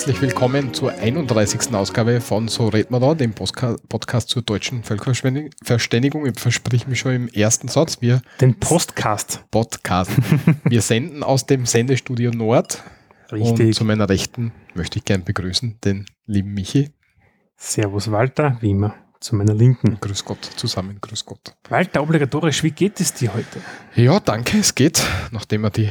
herzlich willkommen zur 31. Ausgabe von So red man da, dem Postka Podcast zur deutschen Völkerverständigung. Ich versprich mich schon im ersten Satz. Wir Den Postcast. Podcast. Wir senden aus dem Sendestudio Nord. Richtig. Und zu meiner Rechten möchte ich gern begrüßen den lieben Michi. Servus Walter, wie immer. Zu meiner Linken. Grüß Gott, zusammen, grüß Gott. Walter, obligatorisch, wie geht es dir heute? Ja, danke, es geht. Nachdem wir die,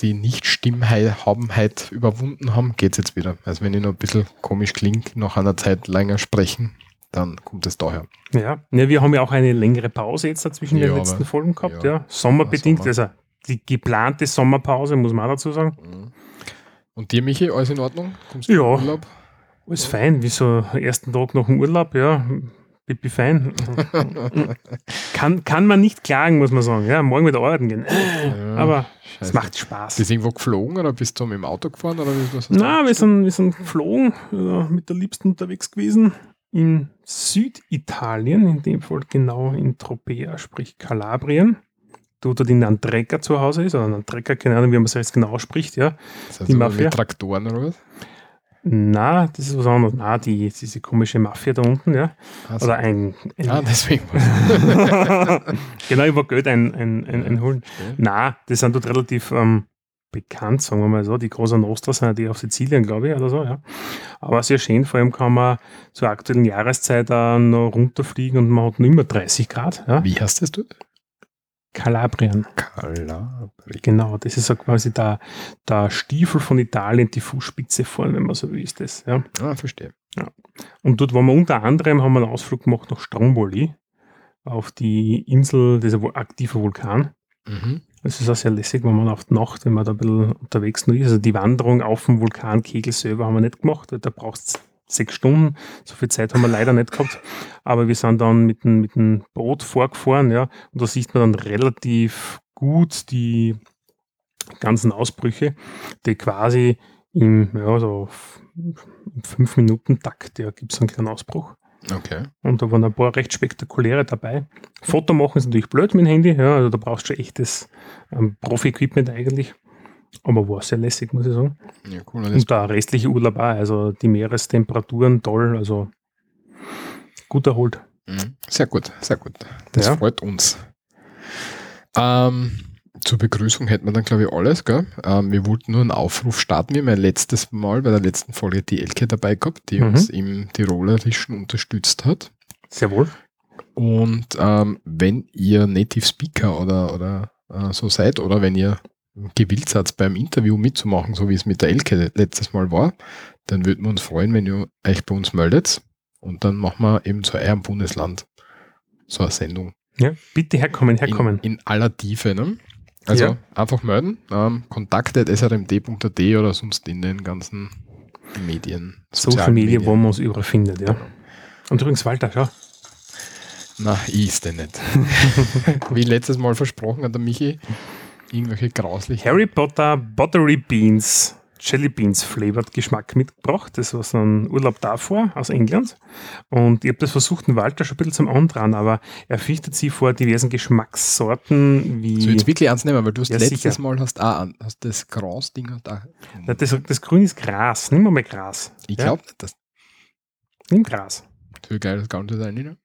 die Nicht-Stimmhabenheit überwunden haben, geht es jetzt wieder. Also wenn ich noch ein bisschen komisch klinge, nach einer Zeit länger sprechen, dann kommt es daher. Ja, ja wir haben ja auch eine längere Pause jetzt zwischen Ja, den letzten aber- Folgen gehabt. ja. Ja, Sommerbedingt, Sommer. also die geplante Sommerpause, muss man auch dazu sagen. Und dir, Michi, alles in Ordnung? Kommst du Ja. Urlaub? Alles fein, wie so ersten Tag nach dem Urlaub, ja, pipi fein. kann, kann man nicht klagen, muss man sagen. Ja, morgen wieder arbeiten gehen. Ja, Aber es scheiße. macht Spaß. Bist du irgendwo geflogen oder bist du mit dem Auto gefahren? Oder was Na, wir sind, wir sind geflogen, äh, mit der Liebsten unterwegs gewesen. In Süditalien, in dem Fall genau in Tropea, sprich Kalabrien. Du dort in Andreca zu Hause ist, oder Andreca, keine Ahnung, wie man es jetzt genau ausspricht, ja. Das heißt, die Mafia? Mit Traktoren oder was? Na, das ist was anderes. Na, die, diese komische Mafia da unten, ja. Ah, so. Oder ein. ein ah deswegen. genau, über Geld ein, ein, ein, einholen. Na, die sind dort relativ ähm, bekannt, sagen wir mal so. Die Großer Nostra sind ja die auf Sizilien, glaube ich, oder so, ja. Aber sehr schön, vor allem kann man zur aktuellen Jahreszeit auch noch runterfliegen und man hat noch immer 30 Grad, ja. Wie heißt das du? Kalabrien, Kalabri. genau. Das ist so quasi der, der Stiefel von Italien, die Fußspitze vorne, wenn man so will, ist das, ja. Ah, verstehe. Und dort waren wir unter anderem, haben wir einen Ausflug gemacht nach Stromboli auf die Insel, dieser wo- aktive Vulkan. Mhm. Das ist auch sehr lässig, wenn man auf die Nacht, wenn man da ein bisschen unterwegs noch ist. Also die Wanderung auf dem Vulkankegel selber haben wir nicht gemacht. Da brauchst sechs Stunden. So viel Zeit haben wir leider nicht gehabt. Aber wir sind dann mit dem, mit dem Boot vorgefahren, ja. Und da sieht man dann relativ gut die ganzen Ausbrüche, die quasi im, ja, so fünf Minuten Takt, ja, gibt es einen kleinen Ausbruch. Okay. Und da waren ein paar recht spektakuläre dabei. Foto machen ist natürlich blöd mit dem Handy, ja, also da brauchst du schon echtes ähm, Profi-Equipment eigentlich. Aber war sehr lässig, muss ich sagen. Ja, cool. Und der restliche Urlaub auch, also die Meerestemperaturen toll, also gut erholt. Mhm. Sehr gut, sehr gut. Das Ja. freut uns. Ähm, zur Begrüßung hätten wir dann, glaube ich, alles. Gell? Ähm, wir wollten nur einen Aufruf starten. Wir haben ja letztes Mal bei der letzten Folge die Elke dabei gehabt, die Mhm. uns im Tirolerischen unterstützt hat. Sehr wohl. Und ähm, wenn ihr Native Speaker oder, oder äh, so seid oder wenn ihr gewillt seid, beim Interview mitzumachen, so wie es mit der Elke letztes Mal war, dann würden wir uns freuen, wenn ihr euch bei uns meldet. Und dann machen wir eben zu eurem Bundesland so eine Sendung. Ja, bitte herkommen, herkommen. In, in aller Tiefe. Ne? Also Ja. einfach melden. Ähm, kontakt.srmd.at oder sonst in den ganzen Medien. Social Media, wo man uns überall findet, ja. Und übrigens, Walter, schau. Na, ich ist denn nicht. Wie letztes Mal versprochen hat der Michi, irgendwelche grauslichen. Harry Potter Buttery Beans, Jelly Beans Flavored Geschmack mitgebracht. Das war so ein Urlaub davor aus England. Und ich habe das versucht, den Walter schon ein bisschen zum Andran, aber er fürchtet sich vor diversen Geschmackssorten wie. So jetzt wirklich ernst nehmen, weil du hast Ja, letztes sicher. Mal hast auch hast das Gras-Ding. Na, das, das Grün ist Gras. Nimm mal, Gras. Ich Ja? glaube nicht, dass Nimm Gras. so geil das Ganze sein ne?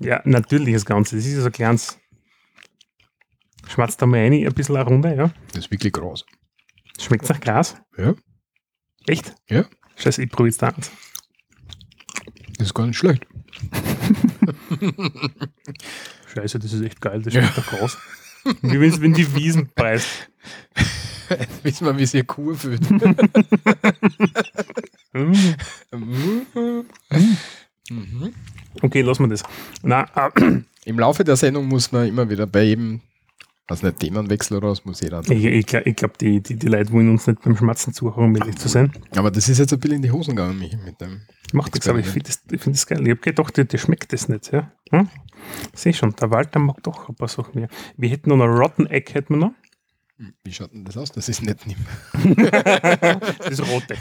Ja, natürlich das Ganze. Das ist ja so ein kleines. Schmatzt da mal rein, ein bisschen eine Runde, ja. Das ist wirklich Gras. Schmeckt nach Gras? Ja. Echt? Ja. Scheiße, ich probiere jetzt da eins. Das ist gar nicht schlecht. Scheiße, das ist echt geil, das schmeckt nach Gras. Wie wenn wenn die Wiesen beißt. Jetzt wissen wir, wie sich eine Kuh fühlt. Mm. Mhm. Okay, lassen wir das. Na, äh, Im Laufe der Sendung muss man immer wieder bei jedem, also nicht Themenwechsel oder was, muss jeder. ich ich, glaub- ich glaube, die, die, die Leute wollen uns nicht beim Schmatzen zuhören, um ehrlich zu sein. Aber das ist jetzt ein bisschen in die Hosen gegangen, Michi, mit dem. Macht nichts, aber ich finde das, ich find das geil. Ich habe gedacht, dir, dir schmeckt das nicht. Ja? Hm? Sehe schon, der Walter mag doch ein paar Sachen mehr. Wir hätten noch ein Rotten Egg, hätten wir noch. Wie schaut denn das aus? Das ist nicht nimmer. Das rote.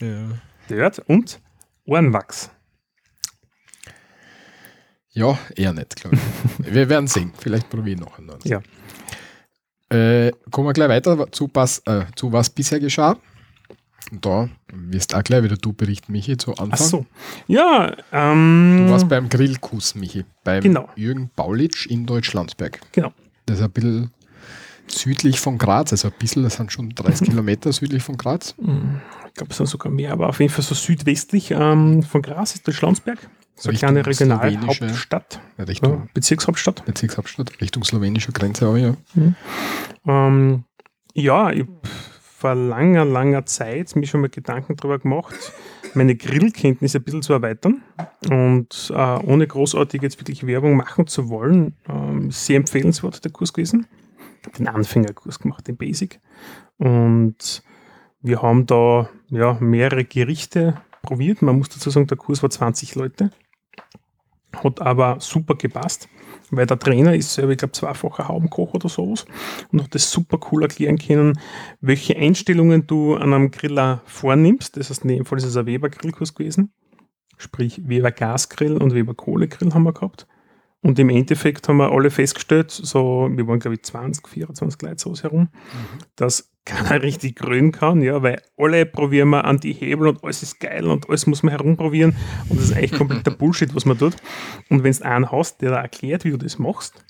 Ja. Dört und Ohrenwachs. Ja, eher nicht, glaube ich. wir werden sehen. Vielleicht probieren noch einen. Ja. Äh, kommen wir gleich weiter zu, was, äh, zu was bisher geschah. Und da wirst auch gleich wieder du berichten, Michi, zu Anfang. Ach so. Ja, ähm, Du warst beim Grillkuss, Michi, beim Genau. Jürgen Baulitsch in Deutschlandsberg. Genau. Das ist ein bisschen südlich von Graz, also ein bisschen, das sind schon 30 Kilometer südlich von Graz. ich glaube, es sind sogar mehr, aber auf jeden Fall so südwestlich ähm, von Graz ist der Schlandsberg. So eine kleine Regionalhauptstadt, Richtung ja, Bezirkshauptstadt. Bezirkshauptstadt, Richtung slowenische Grenze auch, ja. Ähm, ja, ich vor langer, langer Zeit mir schon mal Gedanken darüber gemacht, meine Grillkenntnisse ein bisschen zu erweitern und äh, ohne großartig jetzt wirklich Werbung machen zu wollen, ähm, sehr empfehlenswert der Kurs gewesen. Ich habe den Anfängerkurs gemacht, den Basic. Und wir haben da ja, mehrere Gerichte probiert. Man muss dazu sagen, der Kurs war 20 Leute. Hat aber super gepasst, weil der Trainer ist selber, ich glaube, zweifacher Haubenkoch oder sowas und hat das super cool erklären können, welche Einstellungen du an einem Griller vornimmst. Das heißt, in dem Fall ist es ein Weber-Grillkurs gewesen. Sprich, Weber Gasgrill und Weber Kohlegrill haben wir gehabt. Und im Endeffekt haben wir alle festgestellt, so, wir waren glaube ich 20, 24 Leute sowas herum, dass keiner richtig grün kann, ja, weil alle probieren wir an die Hebel und alles ist geil und alles muss man herumprobieren und das ist eigentlich kompletter Bullshit, was man tut. Und wenn du einen hast, der da erklärt, wie du das machst,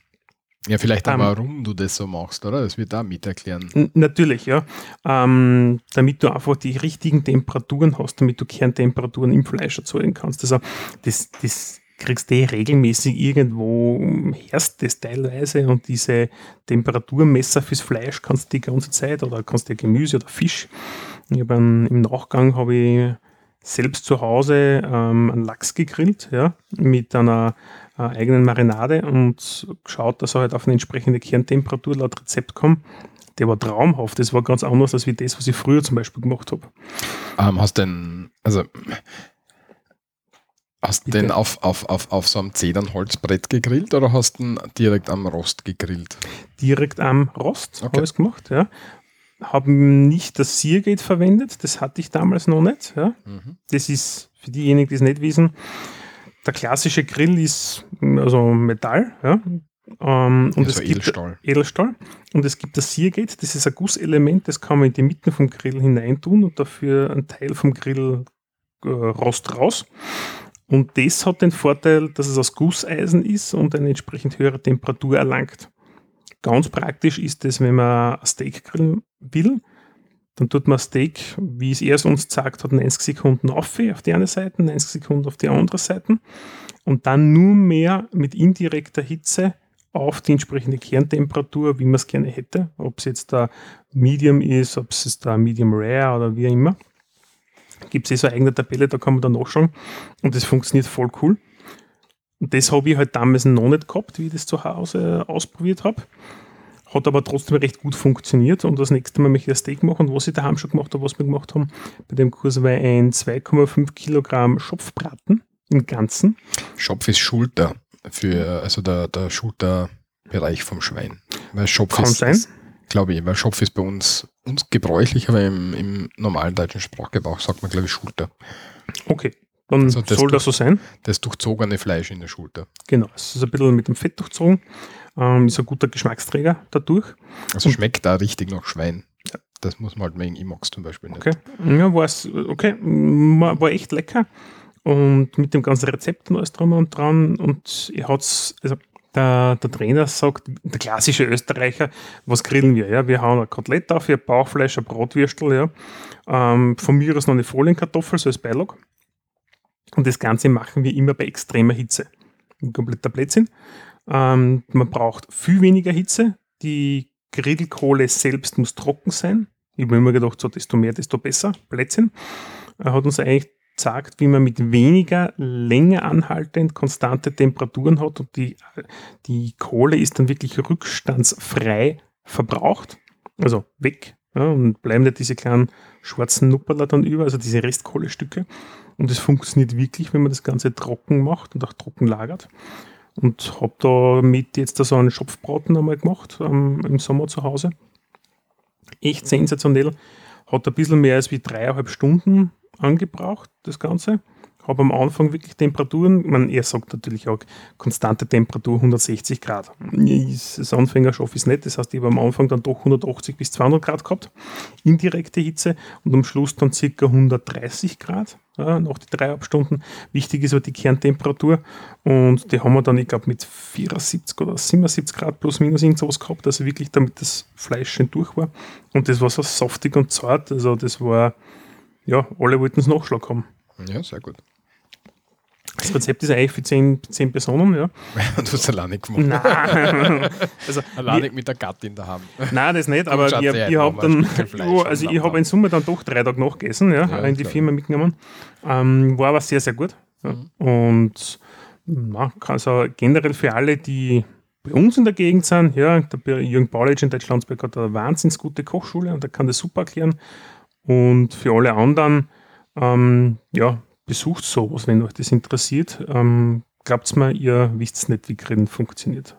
Ja, vielleicht auch, Ähm, warum du das so machst, oder? Das wird da mit erklären. Natürlich, ja. Ähm, damit du einfach die richtigen Temperaturen hast, damit du Kerntemperaturen im Fleisch erzeugen kannst. Also das, das kriegst du eh regelmäßig irgendwo, herst das teilweise und diese Temperaturmesser fürs Fleisch kannst du die ganze Zeit oder kannst dir Gemüse oder Fisch. Ich einen, Im Nachgang habe ich selbst zu Hause ähm, einen Lachs gegrillt, ja, mit einer äh, eigenen Marinade und geschaut, dass er halt auf eine entsprechende Kerntemperatur laut Rezept kommt. Der war traumhaft. Das war ganz anders als wie das, was ich früher zum Beispiel gemacht habe. Ähm, hast denn, also hast Bitte? denn auf, auf, auf, auf so einem Zedernholzbrett gegrillt oder hast du direkt am Rost gegrillt? Direkt am Rost Okay. habe ich gemacht, ja. Habe nicht das Seargate verwendet, das hatte ich damals noch nicht. Ja. Mhm. Das ist für diejenigen, die es nicht wissen, der klassische Grill ist also Metall, ja. Ähm, und Also es gibt Edelstahl. Edelstahl. Und es gibt das Seargate, das ist ein Gusselement, das kann man in die Mitte vom Grill hineintun und dafür einen Teil vom Grill äh, rost raus. Und das hat den Vorteil, dass es aus Gusseisen ist und eine entsprechend höhere Temperatur erlangt. Ganz praktisch ist es, wenn man ein Steak grillen will, dann tut man Steak, wie es erst uns gesagt hat, 90 Sekunden auf, auf die eine Seite, 90 Sekunden auf die andere Seite und dann nur mehr mit indirekter Hitze auf die entsprechende Kerntemperatur, wie man es gerne hätte. Ob es jetzt da Medium ist, ob es da Medium Rare oder wie immer. Gibt es eh so eine eigene Tabelle, da kann man dann nachschauen. Und das funktioniert voll cool. Und das habe ich halt damals noch nicht gehabt, wie ich das zu Hause ausprobiert habe. Hat aber trotzdem recht gut funktioniert. Und das nächste Mal möchte ich ein Steak machen. Und was ich daheim schon gemacht habe, was wir gemacht haben, bei dem Kurs war ein 2,5 Kilogramm Schopfbraten im Ganzen. Schopf ist Schulter für, also der, der Schulterbereich vom Schwein. Weil Schopf Kann ist, sein. ist glaube ich, weil Schopf ist bei uns, uns gebräuchlich, aber im, im normalen deutschen Sprachgebrauch sagt man, glaube ich, Schulter. Okay, dann Also das soll das so sein. Das durchzogene Fleisch in der Schulter. Genau, es ist ein bisschen mit dem Fett durchzogen. Ähm, ist ein guter Geschmacksträger dadurch. Also Und- schmeckt da richtig nach Schwein. Das muss man halt mag es zum Beispiel nicht. Okay, ja, war's, okay, war, war echt lecker. Und mit dem ganzen Rezept und alles drum und dran. Und er hat's, also der, der Trainer sagt, der klassische Österreicher, was grillen wir? Ja, wir hauen ein Kotelett auf, ein Bauchfleisch, ein Bratwürstel, ja. Ähm, von mir aus noch eine Folienkartoffel, so als Beilage. Und das Ganze machen wir immer bei extremer Hitze. Ein kompletter Blödsinn. Ähm, man braucht viel weniger Hitze. Die Grillkohle selbst muss trocken sein. Ich habe immer gedacht, so desto mehr, desto besser. Blödsinn. Er hat uns eigentlich gesagt, wie man mit weniger länger anhaltend konstante Temperaturen hat und die, die Kohle ist dann wirklich rückstandsfrei verbraucht, also weg ja, und bleiben nicht diese kleinen schwarzen Nupperler dann über, also diese Restkohlestücke. Und es funktioniert wirklich, wenn man das Ganze trocken macht und auch trocken lagert. Und habe damit jetzt da so einen Schopfbraten einmal gemacht ähm, im Sommer zu Hause. Echt sensationell. Hat ein bisschen mehr als wie dreieinhalb Stunden angebraucht, das Ganze. habe am Anfang wirklich Temperaturen, man, er sagt natürlich auch konstante Temperatur 160 Grad. Als Anfänger schaffe ich es nicht, das heißt, ich habe am Anfang dann doch 180 bis 200 Grad gehabt, indirekte Hitze und am Schluss dann ca. 130 Grad ja, nach den dreieinhalb Stunden. Wichtig ist halt die Kerntemperatur und die haben wir dann, ich glaube, mit 74 oder 77 Grad plus minus irgendwas gehabt, also wirklich damit das Fleisch schön durch war und das war so saftig und zart, also das war, ja, alle wollten es Nachschlag haben. Ja, sehr gut. Das Rezept ist eigentlich für zehn, zehn Personen, ja. du hast alleine gemacht. Nein. also, alleine mit der Gattin daheim. Nein, das nicht, aber ich, ich habe dann, ja, also ich habe in Summe dann doch drei Tage nachgegessen, ja, ja in die klar. Firma mitgenommen. Ähm, war aber sehr, sehr gut. Mhm. Und na, also generell für alle, die bei uns in der Gegend sind, ja, der Jürgen Baulich in Deutschlandsberg hat eine wahnsinnig gute Kochschule und der kann das super erklären. Und für alle anderen, ähm, ja, besucht sowas, wenn euch das interessiert. Ähm, Glaubt mir, ihr wisst nicht, wie Grillen funktioniert.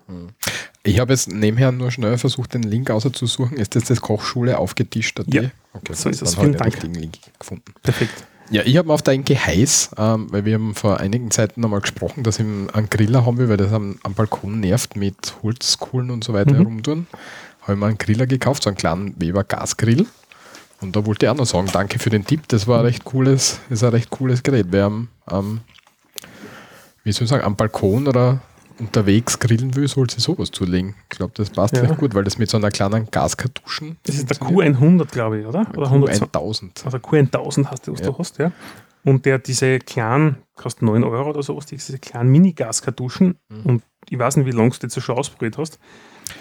Ich habe jetzt nebenher nur schnell versucht, den Link auszusuchen. Ist das das Kochschule aufgetischt? Ja, okay, so ist es. Vielen Dank. Den Link gefunden. Perfekt. Ja, ich habe auf der Geheiß, ähm, weil wir haben vor einigen Zeiten nochmal gesprochen, dass ich einen Griller haben will, weil das am, am Balkon nervt mit Holzkohlen und so weiter mhm. herumtun. Habe ich mir einen Griller gekauft, so einen kleinen Weber Gasgrill. Und da wollte ich auch noch sagen, danke für den Tipp. Das war ein recht cooles, ist ein recht cooles Gerät. Wer am, am wie soll ich sagen, am Balkon oder unterwegs grillen will, soll sich sowas zulegen. Ich glaube, das passt ja. recht gut, weil das mit so einer kleinen Gaskartuschen. Das ist der Q100, glaube ich, oder? Oder Q1000. Also Q1000 hast du, was ja. du hast, ja. Und der diese kleinen, kostet 9 Euro oder sowas, diese kleinen Mini-Gaskartuschen. Mhm. Und ich weiß nicht, wie lange du das schon ausprobiert hast.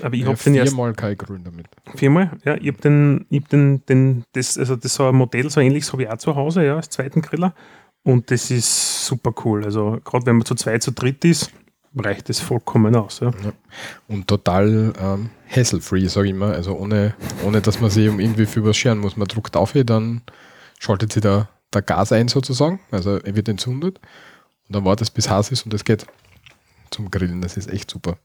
Aber ich ja, habe den erst. Viermal kein Grün damit. Viermal, ja. Ich habe den, ich hab den, den, das, also das so ein Modell, so ähnliches habe ich auch zu Hause, ja, als zweiten Griller. Und das ist super cool. Also gerade wenn man zu zweit, zu dritt ist, reicht das vollkommen aus. Ja. ja. Und total ähm, hassle-free, sage ich immer. Also ohne, ohne dass man sich um irgendwie für was scheren muss. Man drückt auf, dann schaltet sich der, der Gas ein sozusagen. Also er wird entzündet. Und dann wartet es bis heiß ist und es geht zum Grillen. Das ist echt super.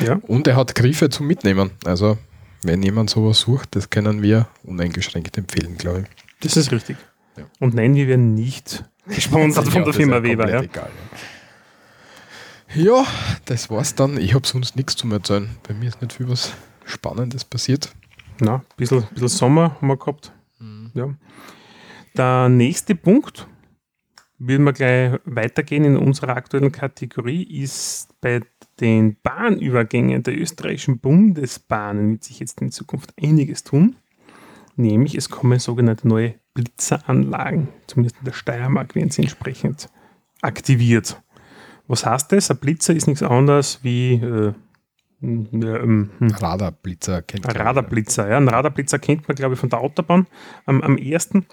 Ja. Und er hat Griffe zum Mitnehmen. Also, wenn jemand sowas sucht, das können wir uneingeschränkt empfehlen, glaube ich. Das ist richtig. Ja. Und nein, wir werden nicht gesponsert von der Firma Weber. Ja. Egal, ja. ja, das war's dann. Ich habe sonst nichts zu erzählen. Bei mir ist nicht viel was Spannendes passiert. Na, ein bisschen, bisschen Sommer haben wir gehabt. Mhm. Ja. Der nächste Punkt, würden wir gleich weitergehen in unserer aktuellen Kategorie, ist bei den Bahnübergängen der österreichischen Bundesbahnen wird sich jetzt in Zukunft einiges tun. Nämlich es kommen sogenannte neue Blitzeranlagen, zumindest in der Steiermark werden sie entsprechend aktiviert. Was heißt das? Ein Blitzer ist nichts anderes wie äh, ähm, hm. Radarblitzer kennt man. Radarblitzer, ja. Ein Radarblitzer kennt man, glaube ich, von der Autobahn. Am, am ersten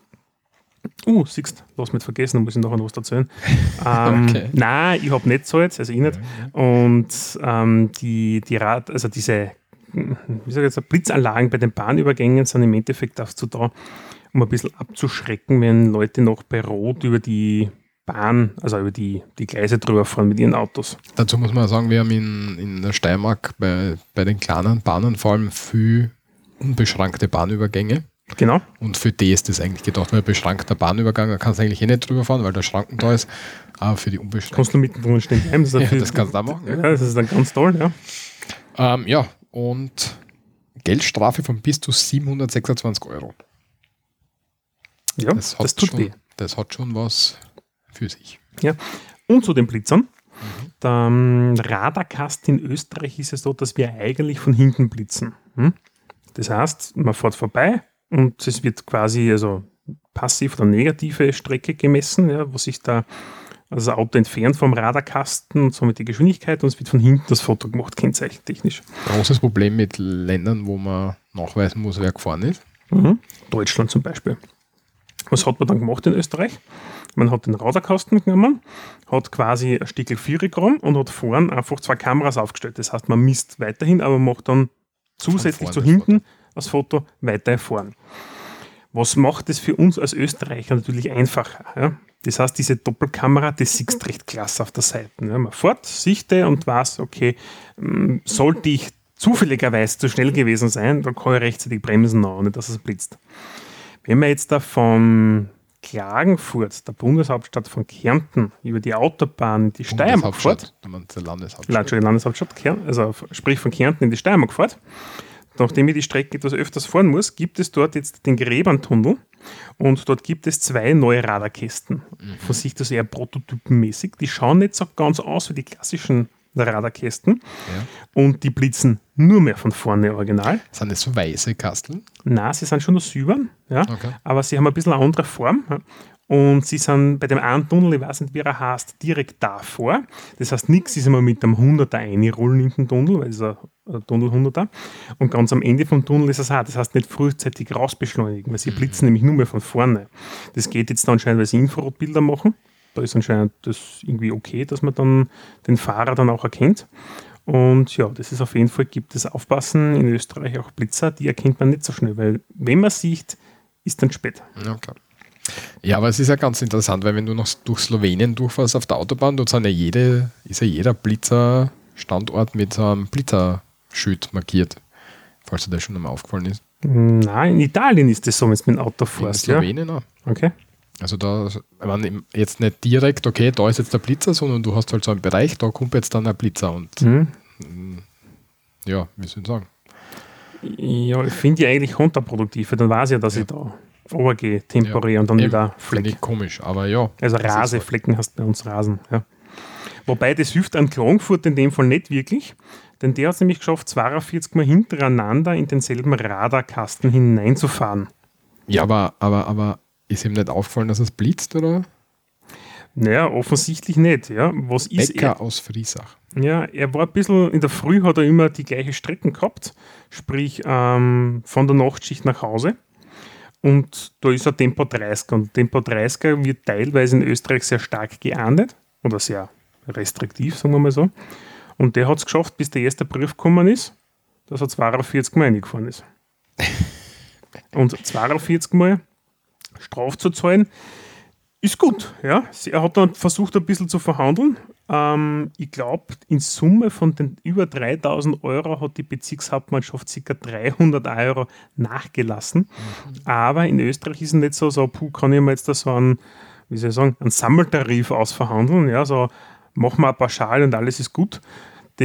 Uh, siehst lass mich vergessen, muss ich nachher noch was erzählen. Ähm, okay. Nein, ich habe nicht so jetzt, also ich nicht. Und ähm, die, die Rad, also diese, wie sage ich jetzt, Blitzanlagen bei den Bahnübergängen sind im Endeffekt dazu da, um ein bisschen abzuschrecken, wenn Leute noch bei Rot über die Bahn, also über die, die Gleise drüber fahren mit ihren Autos. Dazu muss man sagen, wir haben in, in der Steiermark bei, bei den kleinen Bahnen vor allem viel unbeschränkte Bahnübergänge. Genau. Und für die ist das eigentlich gedacht, weil beschränkter Bahnübergang, da kannst du eigentlich eh nicht drüber fahren, weil der Schranken da ist. Aber für die unbeschränkten. Kannst du mitten stehen bleiben. Das, ja, das kannst du da machen. Ja. ja, das ist dann ganz toll, ja. Ähm, ja, und Geldstrafe von bis zu 726 Euro. Ja, das, das tut schon, weh. Das hat schon was für sich. Ja, und zu den Blitzern. Mhm. Der Radarkast in Österreich ist es so, dass wir eigentlich von hinten blitzen. Hm? Das heißt, man fährt vorbei, und es wird quasi also passiv oder negative Strecke gemessen, ja, wo sich da also das Auto entfernt vom Radarkasten und somit die Geschwindigkeit und es wird von hinten das Foto gemacht, kennzeichentechnisch. Großes Problem mit Ländern, wo man nachweisen muss, wer gefahren ist. Mhm. Deutschland zum Beispiel. Was hat man dann gemacht in Österreich? Man hat den Radarkasten genommen, hat quasi ein Stückel Vierikram und hat vorne einfach zwei Kameras aufgestellt. Das heißt, man misst weiterhin, aber macht dann zusätzlich zu hinten das Foto weiter erfahren. Was macht es für uns als Österreicher natürlich einfacher? Ja? Das heißt, diese Doppelkamera, das siehst recht klasse auf der Seite. Ja? Man fährt, sichte und weiß, okay, mm, sollte ich zufälligerweise zu schnell gewesen sein, dann kann ich rechtzeitig bremsen, ohne dass es blitzt. Wenn man jetzt da von Klagenfurt, der Bundeshauptstadt von Kärnten, über die Autobahn in die Steiermark fährt, Landeshauptstadt. Landeshauptstadt, also sprich von Kärnten in die Steiermark fährt, nachdem ich die Strecke etwas öfters fahren muss, gibt es dort jetzt den Gräberntunnel und dort gibt es zwei neue Radarkästen. Von sich das eher prototypenmäßig. Die schauen nicht so ganz aus wie die klassischen Radarkästen Ja. und die blitzen nur mehr von vorne original. Sind das so weiße Kasteln? Na, sie sind schon noch silbern, ja, Okay. aber sie haben ein bisschen eine andere Form. Und sie sind bei dem einen Tunnel, ich weiß nicht, wie er heißt, direkt davor. Das heißt, nichts ist immer mit einem 100er einrollen in den Tunnel, weil es ein, ein Tunnel 100er. Und ganz am Ende vom Tunnel ist es auch. Das heißt, nicht frühzeitig rausbeschleunigen, weil sie blitzen nämlich nur mehr von vorne. Das geht jetzt anscheinend, weil sie Infrarotbilder machen. Da ist anscheinend das irgendwie okay, dass man dann den Fahrer dann auch erkennt. Und ja, das ist auf jeden Fall, gibt es Aufpassen in Österreich auch Blitzer, die erkennt man nicht so schnell, weil wenn man sieht, ist dann spät. Okay. Ja, aber es ist ja ganz interessant, weil wenn du noch durch Slowenien durchfährst auf der Autobahn, dort sind ja jede, ist ja jeder Blitzer-Standort mit so einem Blitzerschild markiert. Falls dir das schon einmal aufgefallen ist. Nein, in Italien ist das so, wenn du mit dem Auto In fährst. Ja? Slowenien auch. Okay. Also da, meine, jetzt nicht direkt, okay, da ist jetzt der Blitzer, sondern du hast halt so einen Bereich, da kommt jetzt dann ein Blitzer und Mhm. ja, wie soll ich sagen? Ja, ich finde die eigentlich kontraproduktiv, weil dann weiß ich ja, dass ich da runtergehe, temporär und dann Eben, wieder Finde Fleck. ich komisch, aber ja. Also ist halt- Raseflecken hast bei uns Rasen. Ja. Wobei das hilft an Klagenfurt in dem Fall nicht wirklich, denn der hat es nämlich geschafft, 42 Mal hintereinander in denselben Radarkasten hineinzufahren. Ja, aber, aber, aber ist ihm nicht aufgefallen, dass es blitzt, oder? Naja, offensichtlich nicht. Ja. Was ist Bäcker er? aus Friesach. Ja, er war ein bisschen, in der Früh hat er immer die gleiche Strecken gehabt, sprich ähm, von der Nachtschicht nach Hause. Und da ist er Tempo 30 und Tempo 30er wird teilweise in Österreich sehr stark geahndet oder sehr restriktiv, sagen wir mal so. Und der hat es geschafft, bis der erste Brief gekommen ist, dass er 42 Mal eingefahren ist. Und 42 Mal Straf zu zahlen, ist gut. Ja. Er hat dann versucht, ein bisschen zu verhandeln. Ähm, ich glaube, in Summe von den über 3000 Euro hat die Bezirkshauptmannschaft ca. 300 Euro nachgelassen. Aber in Österreich ist es nicht so, so puh, kann ich mir jetzt da so einen, wie soll ich sagen, einen Sammeltarif ausverhandeln. Ja, so machen wir Pauschal und alles ist gut.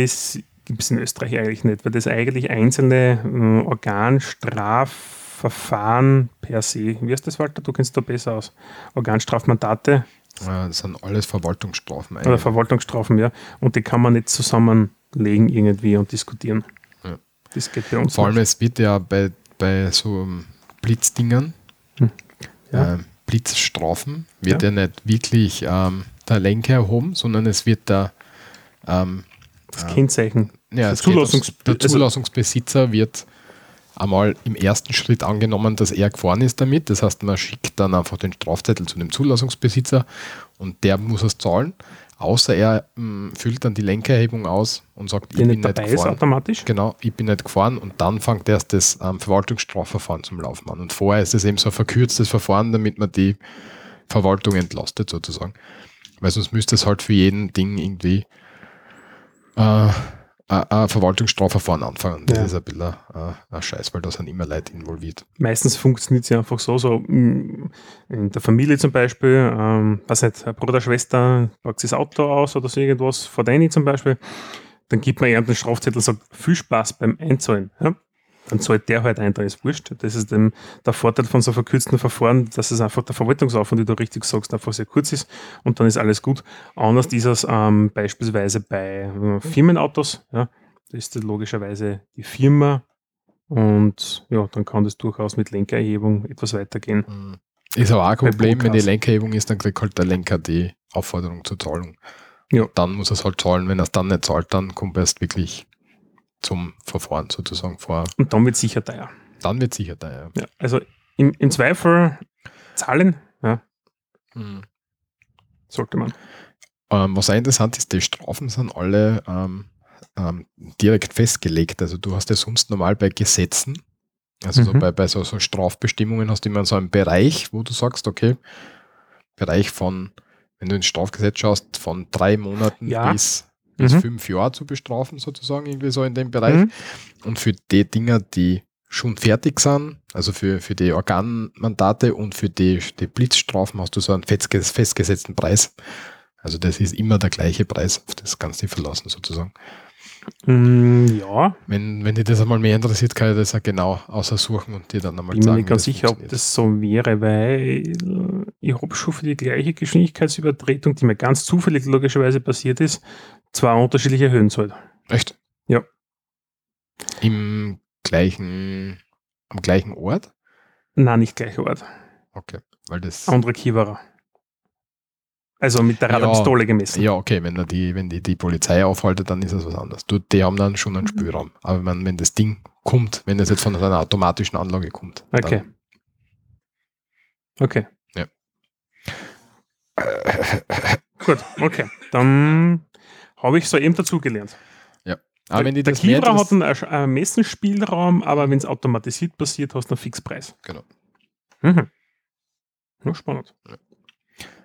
Das gibt es in Österreich eigentlich nicht, weil das eigentlich einzelne äh, Organstrafverfahren per se, wie heißt das, Walter? Du kennst da besser aus. Organstrafmandate Äh, Das sind alles Verwaltungsstrafen. oder eigentlich. Verwaltungsstrafen, ja. Und die kann man nicht zusammenlegen irgendwie und diskutieren. Ja. Das geht bei uns Vor allem, es wird ja bei, bei so Blitzdingern, Ja. äh, Blitzstrafen, wird ja, nicht wirklich ähm, der Lenker erhoben, sondern es wird der, ähm, Das Kennzeichen. ja, Der Zulassungs- aus- der also- Zulassungsbesitzer wird einmal im ersten Schritt angenommen, dass er gefahren ist damit. Das heißt, man schickt dann einfach den Strafzettel zu dem Zulassungsbesitzer und der muss es zahlen. Außer er mh, füllt dann die Lenkerhebung aus und sagt, ich Der bin nicht nicht gefahren. automatisch. Genau, ich bin nicht gefahren und dann fängt erst das ähm, Verwaltungsstrafverfahren zum Laufen an. Und vorher ist es eben so ein verkürztes Verfahren, damit man die Verwaltung entlastet sozusagen. Weil sonst müsste es halt für jeden Ding irgendwie äh, ein ein Verwaltungsstrafverfahren anfangen. Das Ja. ist ein bisschen ein, ein Scheiß, weil da sind immer Leute involviert. Meistens funktioniert es ja einfach so, so mm, in der Familie zum Beispiel, ähm, weiß nicht, Bruder, Schwester packt sich das Auto aus oder so irgendwas, vor deine zum Beispiel, dann gibt man irgendeinen Strafzettel und sagt, viel Spaß beim Einzahlen. Ja? Dann zahlt der halt ein, da ist wurscht. Das ist dem, der Vorteil von so verkürzten Verfahren, dass es einfach der Verwaltungsaufwand, wie du richtig sagst, einfach sehr kurz ist und dann ist alles gut. Anders ist es ähm, beispielsweise bei äh, Firmenautos. Ja? Das ist logischerweise die Firma und ja, dann kann das durchaus mit Lenkererhebung etwas weitergehen. Mhm. Ist aber auch ein Problem, wenn die. Lenkerhebung ist, dann kriegt halt der Lenker die Aufforderung zur Zahlung. Ja. Dann muss er es halt zahlen. Wenn er es dann nicht zahlt, dann kommt er erst wirklich zum Verfahren sozusagen vor. Und dann wird sicher teuer. Dann wird sicher da, ja. Also im, im Zweifel zahlen, ja, sollte man. Ähm, was auch interessant ist, die Strafen sind alle ähm, ähm, direkt festgelegt. Also du hast ja sonst normal bei Gesetzen, also so Mhm. bei, bei so, so Strafbestimmungen hast du immer so einen Bereich, wo du sagst, okay, Bereich von, wenn du ins Strafgesetz schaust, von drei Monaten Ja. bis, bis Mhm. fünf Jahre zu bestrafen, sozusagen, irgendwie so in dem Bereich. Mhm. Und für die Dinger, die schon fertig sind, also für, für die Organmandate und für die, die Blitzstrafen hast du so einen festgesetzten Preis. Also das ist immer der gleiche Preis, auf das kannst du dich verlassen sozusagen. Mm, ja. Wenn, wenn dich das einmal mehr interessiert, kann ich das auch genau aussuchen und dir dann einmal Ich bin sagen. mir nicht ganz sicher, ob das so wäre, weil ich habe schon für die gleiche Geschwindigkeitsübertretung, die mir ganz zufällig logischerweise passiert ist, zwei unterschiedliche Höhen zahlt. Echt? Ja. Im gleichen, am gleichen Ort? Nein, nicht gleicher Ort. Okay. Weil das. Andere Kiewerer. Also mit der Ja. Radarpistole gemessen. Ja, okay, wenn, die, wenn die die Polizei aufhaltet, dann ist das was anderes. Die haben dann schon Mhm. einen Spielraum. Aber wenn, wenn das Ding kommt, wenn das jetzt von einer automatischen Anlage kommt. Okay. Okay. Ja. Gut, okay. Dann habe ich so eben dazugelernt. Aber wenn die der das mehr Kiewerer hat interess- einen Ermessensspielraum, aber wenn es automatisiert passiert, hast du einen Fixpreis. Genau. Mhm. Ja, spannend.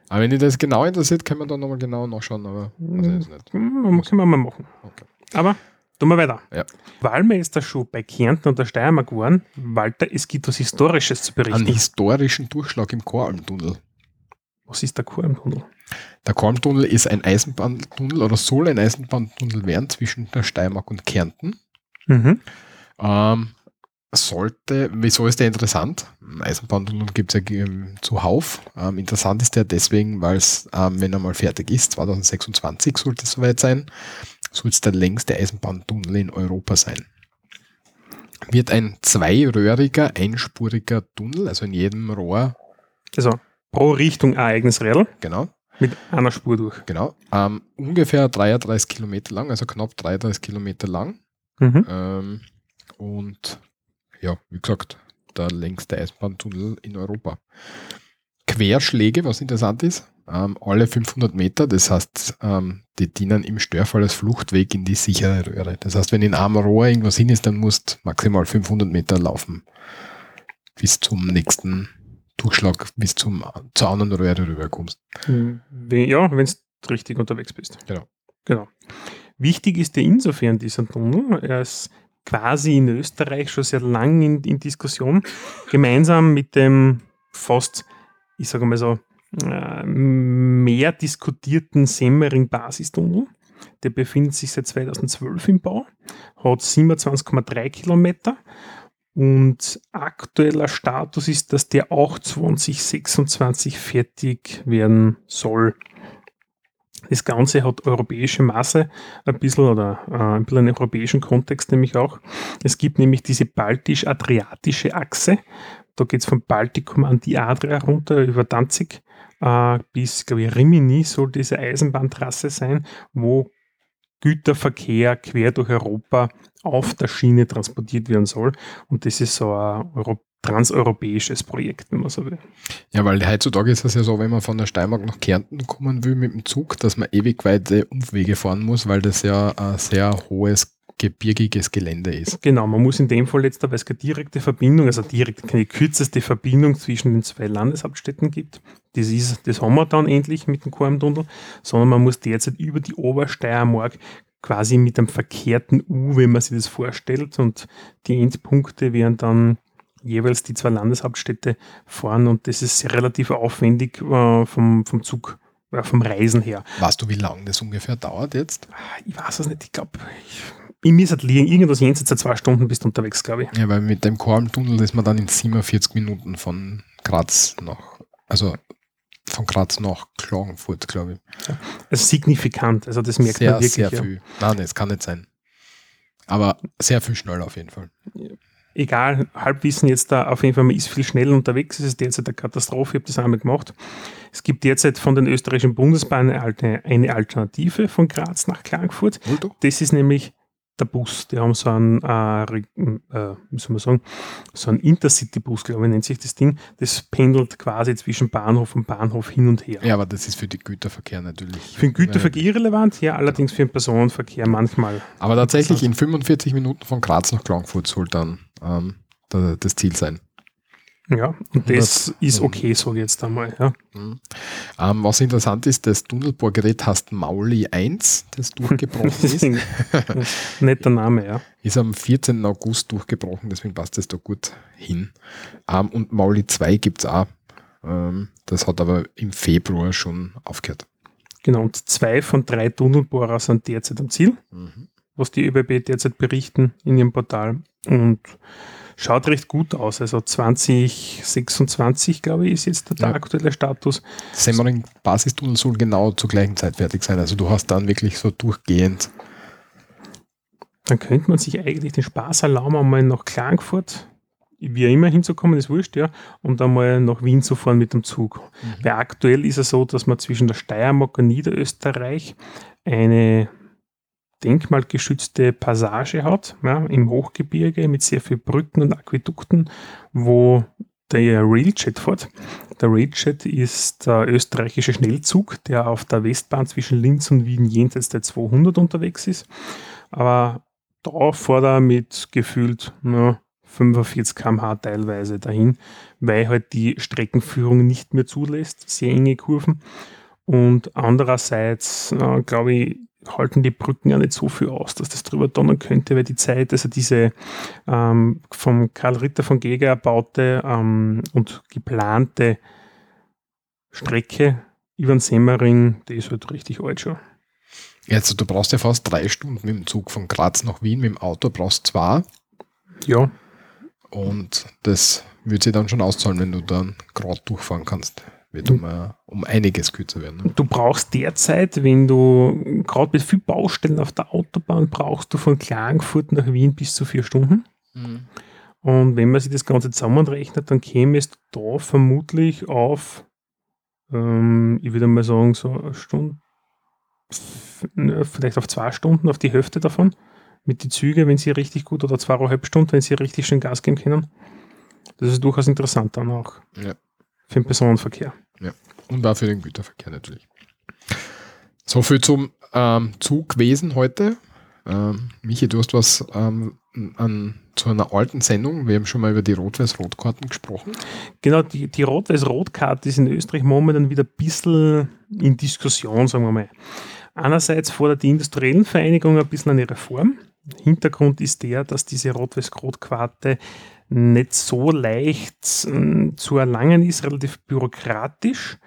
Aber wenn die das genau interessiert, kann man dann nochmal genau nachschauen, aber weiß ich jetzt nicht. Können wir mal machen. Okay. Aber tun wir weiter. Ja. Wir da schon bei Kärnten und der Steiermark waren, Walter, es gibt was Historisches zu Einen berichten. historischen Durchschlag im Koralmtunnel. Was ist der Korntunnel? Der Koralmtunnel ist ein Eisenbahntunnel oder soll ein Eisenbahntunnel werden zwischen der Steiermark und Kärnten. Mhm. Ähm, sollte, wieso ist der interessant? Eisenbahntunnel gibt es ja ähm, zuhauf. Ähm, interessant ist der deswegen, weil es, ähm, wenn er mal fertig ist, 2026 sollte es soweit sein, soll es der längste Eisenbahntunnel in Europa sein. Wird ein zweiröhriger, einspuriger Tunnel, also in jedem Rohr, Also pro Richtung ein eigenes Rädel genau, mit einer Spur durch. genau, ähm, ungefähr 33 Kilometer lang, also knapp 33 Kilometer lang. Mhm. Ähm, und ja, wie gesagt, der längste Eisenbahntunnel in Europa. Querschläge, was interessant ist, ähm, alle 500 Meter, das heißt, ähm, die dienen im Störfall als Fluchtweg in die sichere Röhre. Das heißt, wenn in einem Rohr irgendwas hin ist, dann musst maximal 500 Meter laufen bis zum nächsten Durchschlag, bis zum, zur anderen Röhre rüberkommst. Wenn, ja, wenn du richtig unterwegs bist. Genau. genau. Wichtig ist der insofern dieser Tunnel. Er ist quasi in Österreich schon sehr lang in, in Diskussion, gemeinsam mit dem fast, ich sage mal so, äh, mehr diskutierten Semmering-Basistunnel. Der befindet sich seit 2012 im Bau, hat 27,3 Kilometer und aktueller Status ist, dass der auch 2026 fertig werden soll. Das Ganze hat europäische Maße ein bisschen oder äh, ein bisschen einen europäischen Kontext nämlich auch. Es gibt nämlich diese baltisch-adriatische Achse. Da geht es vom Baltikum an die Adria runter über Danzig äh, bis, glaube ich, Rimini soll diese Eisenbahntrasse sein, wo Güterverkehr quer durch Europa auf der Schiene transportiert werden soll. Und das ist so ein Euro transeuropäisches Projekt, wenn man so will. Ja, weil heutzutage ist es ja so, wenn man von der Steiermark nach Kärnten kommen will mit dem Zug, dass man ewig weite Umwege fahren muss, weil das ja ein sehr hohes gebirgiges Gelände ist. Genau, man muss in dem Fall jetzt, weil es keine direkte Verbindung, also direkt keine kürzeste Verbindung zwischen den zwei Landeshauptstädten gibt. Das ist, das haben wir dann endlich mit dem Kormtunnel, sondern man muss derzeit über die Obersteiermark quasi mit einem verkehrten U, wenn man sich das vorstellt, und die Endpunkte wären dann jeweils die zwei Landeshauptstädte fahren und das ist relativ aufwendig äh, vom, vom Zug, äh, vom Reisen her. Weißt du, wie lange das ungefähr dauert jetzt? Ich weiß es nicht, ich glaube, ich muss halt liegen, irgendwas jenseits der zwei Stunden bist du unterwegs, glaube ich. Ja, weil mit dem Kormtunnel ist man dann in 47 Minuten von Graz nach, also von Graz nach Klagenfurt, glaube ich. Also signifikant, also das merkt sehr, man wirklich. sehr ja. viel. Nein, das kann nicht sein. Aber sehr viel schneller auf jeden Fall. Egal, Halbwissen jetzt da, auf jeden Fall, man ist viel schneller unterwegs, es ist derzeit eine Katastrophe, ich habe das einmal gemacht. Es gibt derzeit von den österreichischen Bundesbahnen eine, eine Alternative von Graz nach Klagenfurt. Volto? Das ist nämlich der Bus. Die haben so einen, äh, Re- äh, wie soll man sagen, so einen Intercity-Bus, glaube ich, nennt sich das Ding. Das pendelt quasi zwischen Bahnhof und Bahnhof hin und her. Ja, aber das ist für die Güterverkehr natürlich. Für den Güterverkehr irrelevant, ja, allerdings für den Personenverkehr manchmal. Aber tatsächlich in 45 Minuten von Graz nach Klagenfurt soll dann ähm, da, das Ziel sein. Ja, und das ist okay, ich jetzt einmal. Ja. Mhm. Ähm, was interessant ist, das Tunnelbohrgerät heißt Mauli 1, das durchgebrochen ist. Netter Name, ja. Ist am 14. August durchgebrochen, deswegen passt das da gut hin. Ähm, und Mauli 2 gibt es auch. Ähm, das hat aber im Februar schon aufgehört. Genau, und zwei von drei Tunnelbohrer sind derzeit am Ziel, mhm. was die ÖBB derzeit berichten in ihrem Portal. Und schaut recht gut aus. Also 2026, glaube ich, ist jetzt der, ja. aktuelle Status. Semmering Basistunnel soll genau zur gleichen Zeit fertig sein. Also du hast dann wirklich so durchgehend. Dann könnte man sich eigentlich den Spaß erlauben, einmal nach Klagenfurt, wie immer hinzukommen, ist wurscht, ja, und einmal nach Wien zu fahren mit dem Zug. Mhm. Weil aktuell ist es so, dass man zwischen der Steiermark und Niederösterreich eine denkmalgeschützte Passage hat, ja, im Hochgebirge mit sehr vielen Brücken und Aquädukten, wo der Railjet fährt. Der Railjet ist der österreichische Schnellzug, der auf der Westbahn zwischen Linz und Wien jenseits der 200 unterwegs ist. Aber da fährt er mit gefühlt na, 45 km/h teilweise dahin, weil halt die Streckenführung nicht mehr zulässt, sehr enge Kurven. Und andererseits, äh, glaube ich, halten die Brücken ja nicht so viel aus, dass das drüber donnern könnte, weil die Zeit, also diese ähm, vom Karl Ritter von Geger erbaute ähm, und geplante Strecke über den Semmering, die ist halt richtig alt schon. Also du brauchst ja fast drei Stunden mit dem Zug von Graz nach Wien, mit dem Auto brauchst du zwei. Ja. Und das würde sich dann schon auszahlen, wenn du dann gerade durchfahren kannst wird um, uh, um einiges kürzer werden. Ne? Du brauchst derzeit, wenn du gerade mit viel Baustellen auf der Autobahn brauchst du von Klagenfurt nach Wien bis zu vier Stunden. Mhm. Und wenn man sich das Ganze zusammenrechnet, dann käme es da vermutlich auf, ähm, ich würde mal sagen, so eine Stunde, vielleicht auf zwei Stunden, auf die Hälfte davon. Mit den Zügen, wenn sie richtig gut, oder zweieinhalb Stunden, wenn sie richtig schön Gas geben können. Das ist durchaus interessant dann auch. Ja für den Personenverkehr. Ja, und auch für den Güterverkehr natürlich. So viel zum ähm, Zugwesen heute. Ähm, Michi, du hast was ähm, an, zu einer alten Sendung. Wir haben schon mal über die Rot-Weiß-Rot-Karten gesprochen. Genau, die, die Rot-Weiß-Rot-Karte ist in Österreich momentan wieder ein bisschen in Diskussion, sagen wir mal. Einerseits fordert die Industriellen Vereinigung ein bisschen eine Reform. Hintergrund ist der, dass diese Rot-Weiß-Rot-Karte nicht so leicht äh, zu erlangen ist, relativ bürokratisch.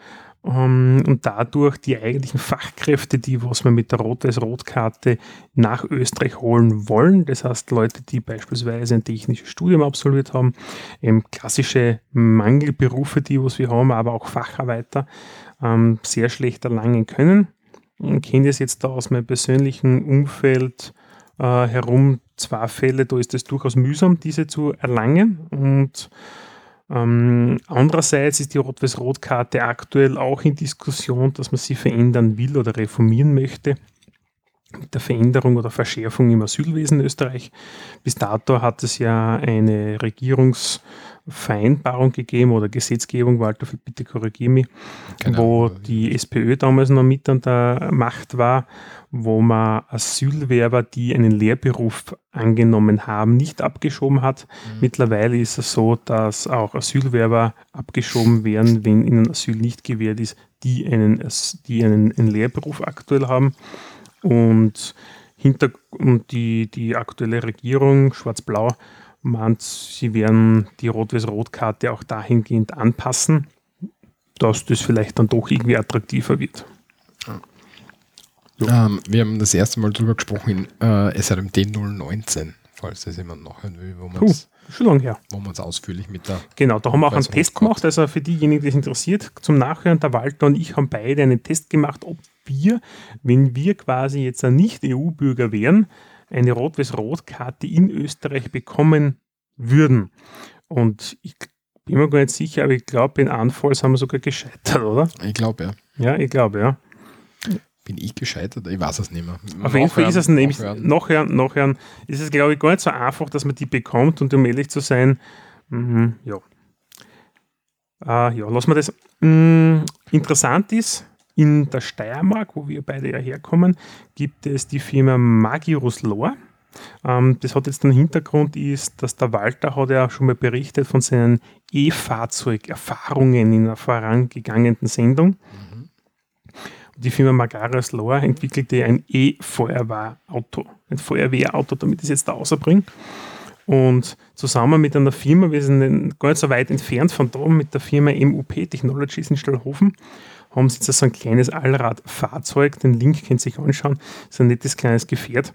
Ähm, und dadurch die eigentlichen Fachkräfte, die was wir mit der Rot-Weiß-Rot-Karte nach Österreich holen wollen, das heißt Leute, die beispielsweise ein technisches Studium absolviert haben, eben klassische Mangelberufe, die was wir haben, aber auch Facharbeiter, ähm, sehr schlecht erlangen können. Ich kenne das jetzt da aus meinem persönlichen Umfeld äh, herum zwei Fälle, da ist es durchaus mühsam, diese zu erlangen. Und ähm, andererseits ist die Rot-Weiß-Rot-Karte aktuell auch in Diskussion, dass man sie verändern will oder reformieren möchte mit der Veränderung oder Verschärfung im Asylwesen Österreich. Bis dato hat es ja eine Regierungsvereinbarung gegeben oder Gesetzgebung, Walter, bitte korrigiere mich, genau. wo die SPÖ damals noch mit an der Macht war wo man Asylwerber, die einen Lehrberuf angenommen haben, nicht abgeschoben hat. Mhm. Mittlerweile ist es so, dass auch Asylwerber abgeschoben werden, wenn ihnen Asyl nicht gewährt ist, die einen, die einen, einen Lehrberuf aktuell haben. Und, hinter, und die, die aktuelle Regierung, schwarz-blau, meint, sie werden die Rot-Weiß-Rot-Karte auch dahingehend anpassen, dass das vielleicht dann doch irgendwie attraktiver wird. Ähm, wir haben das erste Mal drüber gesprochen in äh, SRMD 019, falls das jemand nachhören will, wo man es schon lange her. Wo man es ausführlich mit der. Genau, da haben wir auch einen Test gemacht. Also für diejenigen, die es interessiert, zum Nachhören, der Walter und ich haben beide einen Test gemacht, ob wir, wenn wir quasi jetzt ein Nicht-EU-Bürger wären, eine Rot-Weiß-Rot-Karte in Österreich bekommen würden. Und ich bin mir gar nicht sicher, aber ich glaube, in Anfalls haben wir sogar gescheitert, oder? Ich glaube, ja. Ja, ich glaube, ja. Bin ich gescheitert? Ich weiß es nicht mehr. Auf jeden Fall ist es nämlich, nachhören, nachhören, ist es, glaube ich, gar nicht so einfach, dass man die bekommt und um ehrlich zu sein, mh, ja. Äh, ja, lassen wir das. Mh, interessant ist, in der Steiermark, wo wir beide ja herkommen, gibt es die Firma Magirus Lore. Ähm, das hat jetzt einen Hintergrund, ist, dass der Walter hat ja schon mal berichtet von seinen E-Fahrzeug-Erfahrungen in einer vorangegangenen Sendung. Mhm. Die Firma Magarius Lohr entwickelte ein E-Feuerwehrauto, ein Feuerwehrauto, damit ich es jetzt da rausbringe. Und zusammen mit einer Firma, wir sind gar nicht so weit entfernt von da, mit der Firma MUP Technologies in Stallhofen, haben sie jetzt so ein kleines Allradfahrzeug. Den Link könnt ihr sich anschauen. Das ist ein nettes kleines Gefährt.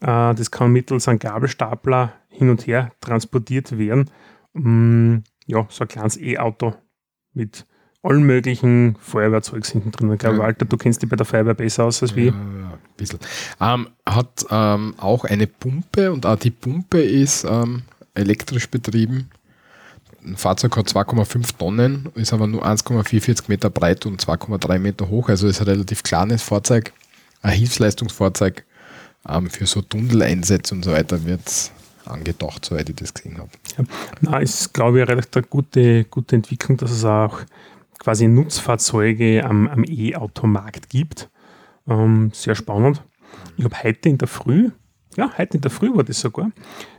Äh, das kann mittels einem Gabelstapler hin und her transportiert werden. Mm, ja, so ein kleines E-Auto mit allen möglichen Feuerwehrzeugs hinten drin. Ich glaube. Walter, du kennst dich bei der Feuerwehr besser aus als wir. Ja, ja, ein bisschen. Ähm, hat ähm, auch eine Pumpe und auch die Pumpe ist ähm, elektrisch betrieben. Ein Fahrzeug hat 2,5 Tonnen, ist aber nur 1,44 Meter breit und 2,3 Meter hoch. Also ist ein relativ kleines Fahrzeug, ein Hilfsleistungsfahrzeug. Ähm, für so Tunneleinsätze und so weiter wird angedacht, soweit ich das gesehen habe. Ja. Na, ist, glaube ich, eine recht gute, gute Entwicklung, dass es auch quasi Nutzfahrzeuge am, am E-Automarkt gibt. Ähm, sehr spannend. Ich habe heute in der Früh, ja, heute in der Früh war das sogar,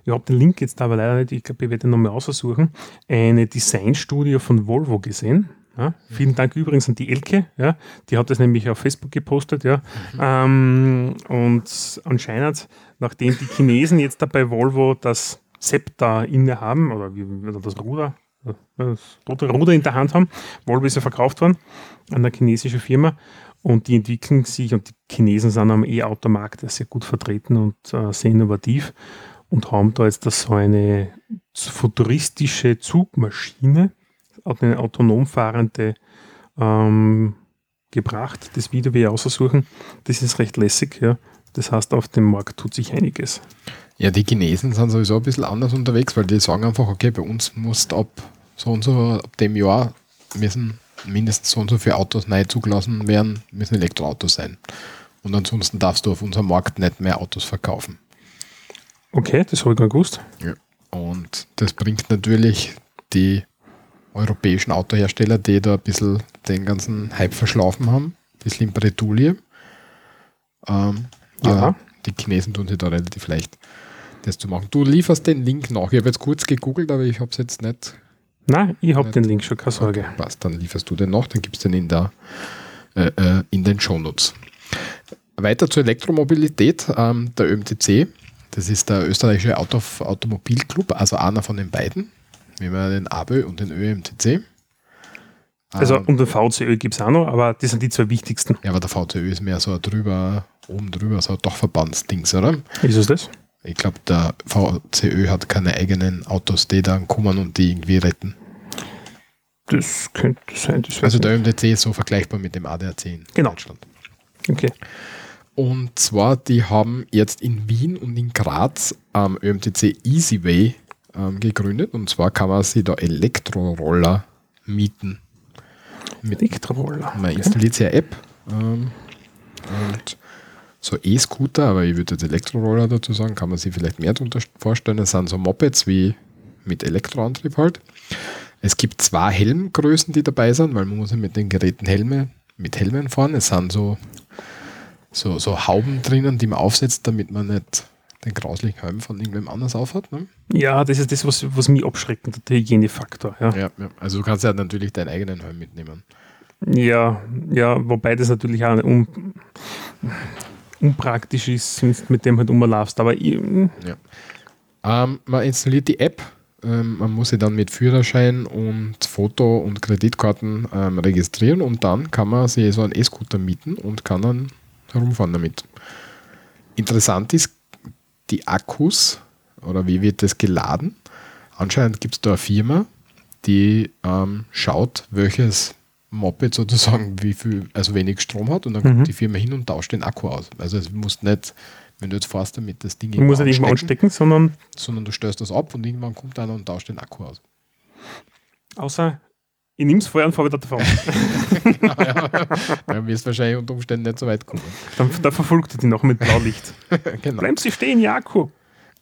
ich habe den Link jetzt aber leider nicht, ich glaube, ich werde ihn nochmal aussuchen, eine Designstudie von Volvo gesehen. Ja, vielen Dank übrigens an die Elke, ja, die hat das nämlich auf Facebook gepostet. Ja, mhm. ähm, und anscheinend, nachdem die Chinesen jetzt dabei Volvo das Zepter innehaben, oder, wie, oder das Ruder, das Ruder in der Hand haben. Volvo ist ja verkauft worden an eine chinesische Firma und die entwickeln sich und die Chinesen sind am E-Automarkt sehr gut vertreten und äh, sehr innovativ und haben da jetzt das so eine futuristische Zugmaschine, eine autonom fahrende ähm, gebracht. Das Video will ich aussuchen. Das ist recht lässig, ja. Das heißt, auf dem Markt tut sich einiges. Ja, die Chinesen sind sowieso ein bisschen anders unterwegs, weil die sagen einfach, okay, bei uns muss ab so und so, ab dem Jahr müssen mindestens so und so viele Autos neu zugelassen werden, müssen Elektroautos sein. Und ansonsten darfst du auf unserem Markt nicht mehr Autos verkaufen. Okay, das habe ich gar gewusst. Ja. Und das bringt natürlich die europäischen Autohersteller, die da ein bisschen den ganzen Hype verschlafen haben, ein bisschen in Bretouille. Ähm, ja. Die Chinesen tun sich da relativ leicht, das zu machen. Du lieferst den Link nach. Ich habe jetzt kurz gegoogelt, aber ich habe es jetzt nicht Nein, ich habe den Link schon, keine Sorge. Okay, passt, dann lieferst du den noch, dann gibst du den in, der, äh, äh, in den Shownotes. Weiter zur Elektromobilität. Ähm, der ÖMTC, das ist der österreichische Auto Automobilclub, also einer von den beiden. Wir haben den ABÖ und den ÖMTC. Also ähm, und den VCÖ gibt es auch noch, aber das sind die zwei wichtigsten. Ja, aber der VCÖ ist mehr so drüber, oben drüber, so ein Dachverbandsdings, oder? Ist es das? Ich glaube, der VCÖ hat keine eigenen Autos, die dann kommen und die irgendwie retten. Das könnte sein. Das also der ÖMTC ist so vergleichbar mit dem ADAC in genau. Deutschland. Okay. Und zwar, die haben jetzt in Wien und in Graz am ähm, ÖMTC Easyway ähm, gegründet. Und zwar kann man sich da Elektroroller mieten. Mit Elektroroller. Man installiert sich eine App ähm, und so E-Scooter, aber ich würde jetzt Elektroroller dazu sagen, kann man sich vielleicht mehr darunter vorstellen. Das sind so Mopeds wie mit Elektroantrieb halt. Es gibt zwei Helmgrößen, die dabei sind, weil man muss ja mit den Geräten Helme, mit Helmen fahren. Es sind so, so, so Hauben drinnen, die man aufsetzt, damit man nicht den grauslichen Helm von irgendwem anders aufhat. Ne? Ja, das ist das, was, was mich abschreckt, der Hygienefaktor. Ja. Ja, ja. Also du kannst ja natürlich deinen eigenen Helm mitnehmen. Ja, ja, wobei das natürlich auch um, unpraktisch ist, wenn du mit dem halt umlaufst. Aber ich, hm. ja. ähm, man installiert die App, ähm, man muss sie dann mit Führerschein und Foto und Kreditkarten ähm, registrieren und dann kann man sich so einen E-Scooter mieten und kann dann herumfahren damit. Interessant ist, die Akkus oder wie wird das geladen? Anscheinend gibt es da eine Firma, die ähm, schaut, welches Moped sozusagen wie viel, also wenig Strom hat und dann mhm. kommt die Firma hin und tauscht den Akku aus. Also es muss nicht, wenn du jetzt fährst damit das Ding du musst nicht irgendwann anstecken, sondern sondern du stößt das ab und irgendwann kommt einer und tauscht den Akku aus. Außer ich nehme es vorher und fahre wieder davon. genau, ja. Dann wirst du wahrscheinlich unter Umständen nicht so weit kommen. Dann, dann verfolgt er dich noch mit Blaulicht. genau. Bleiben Sie stehen, ja, Akku.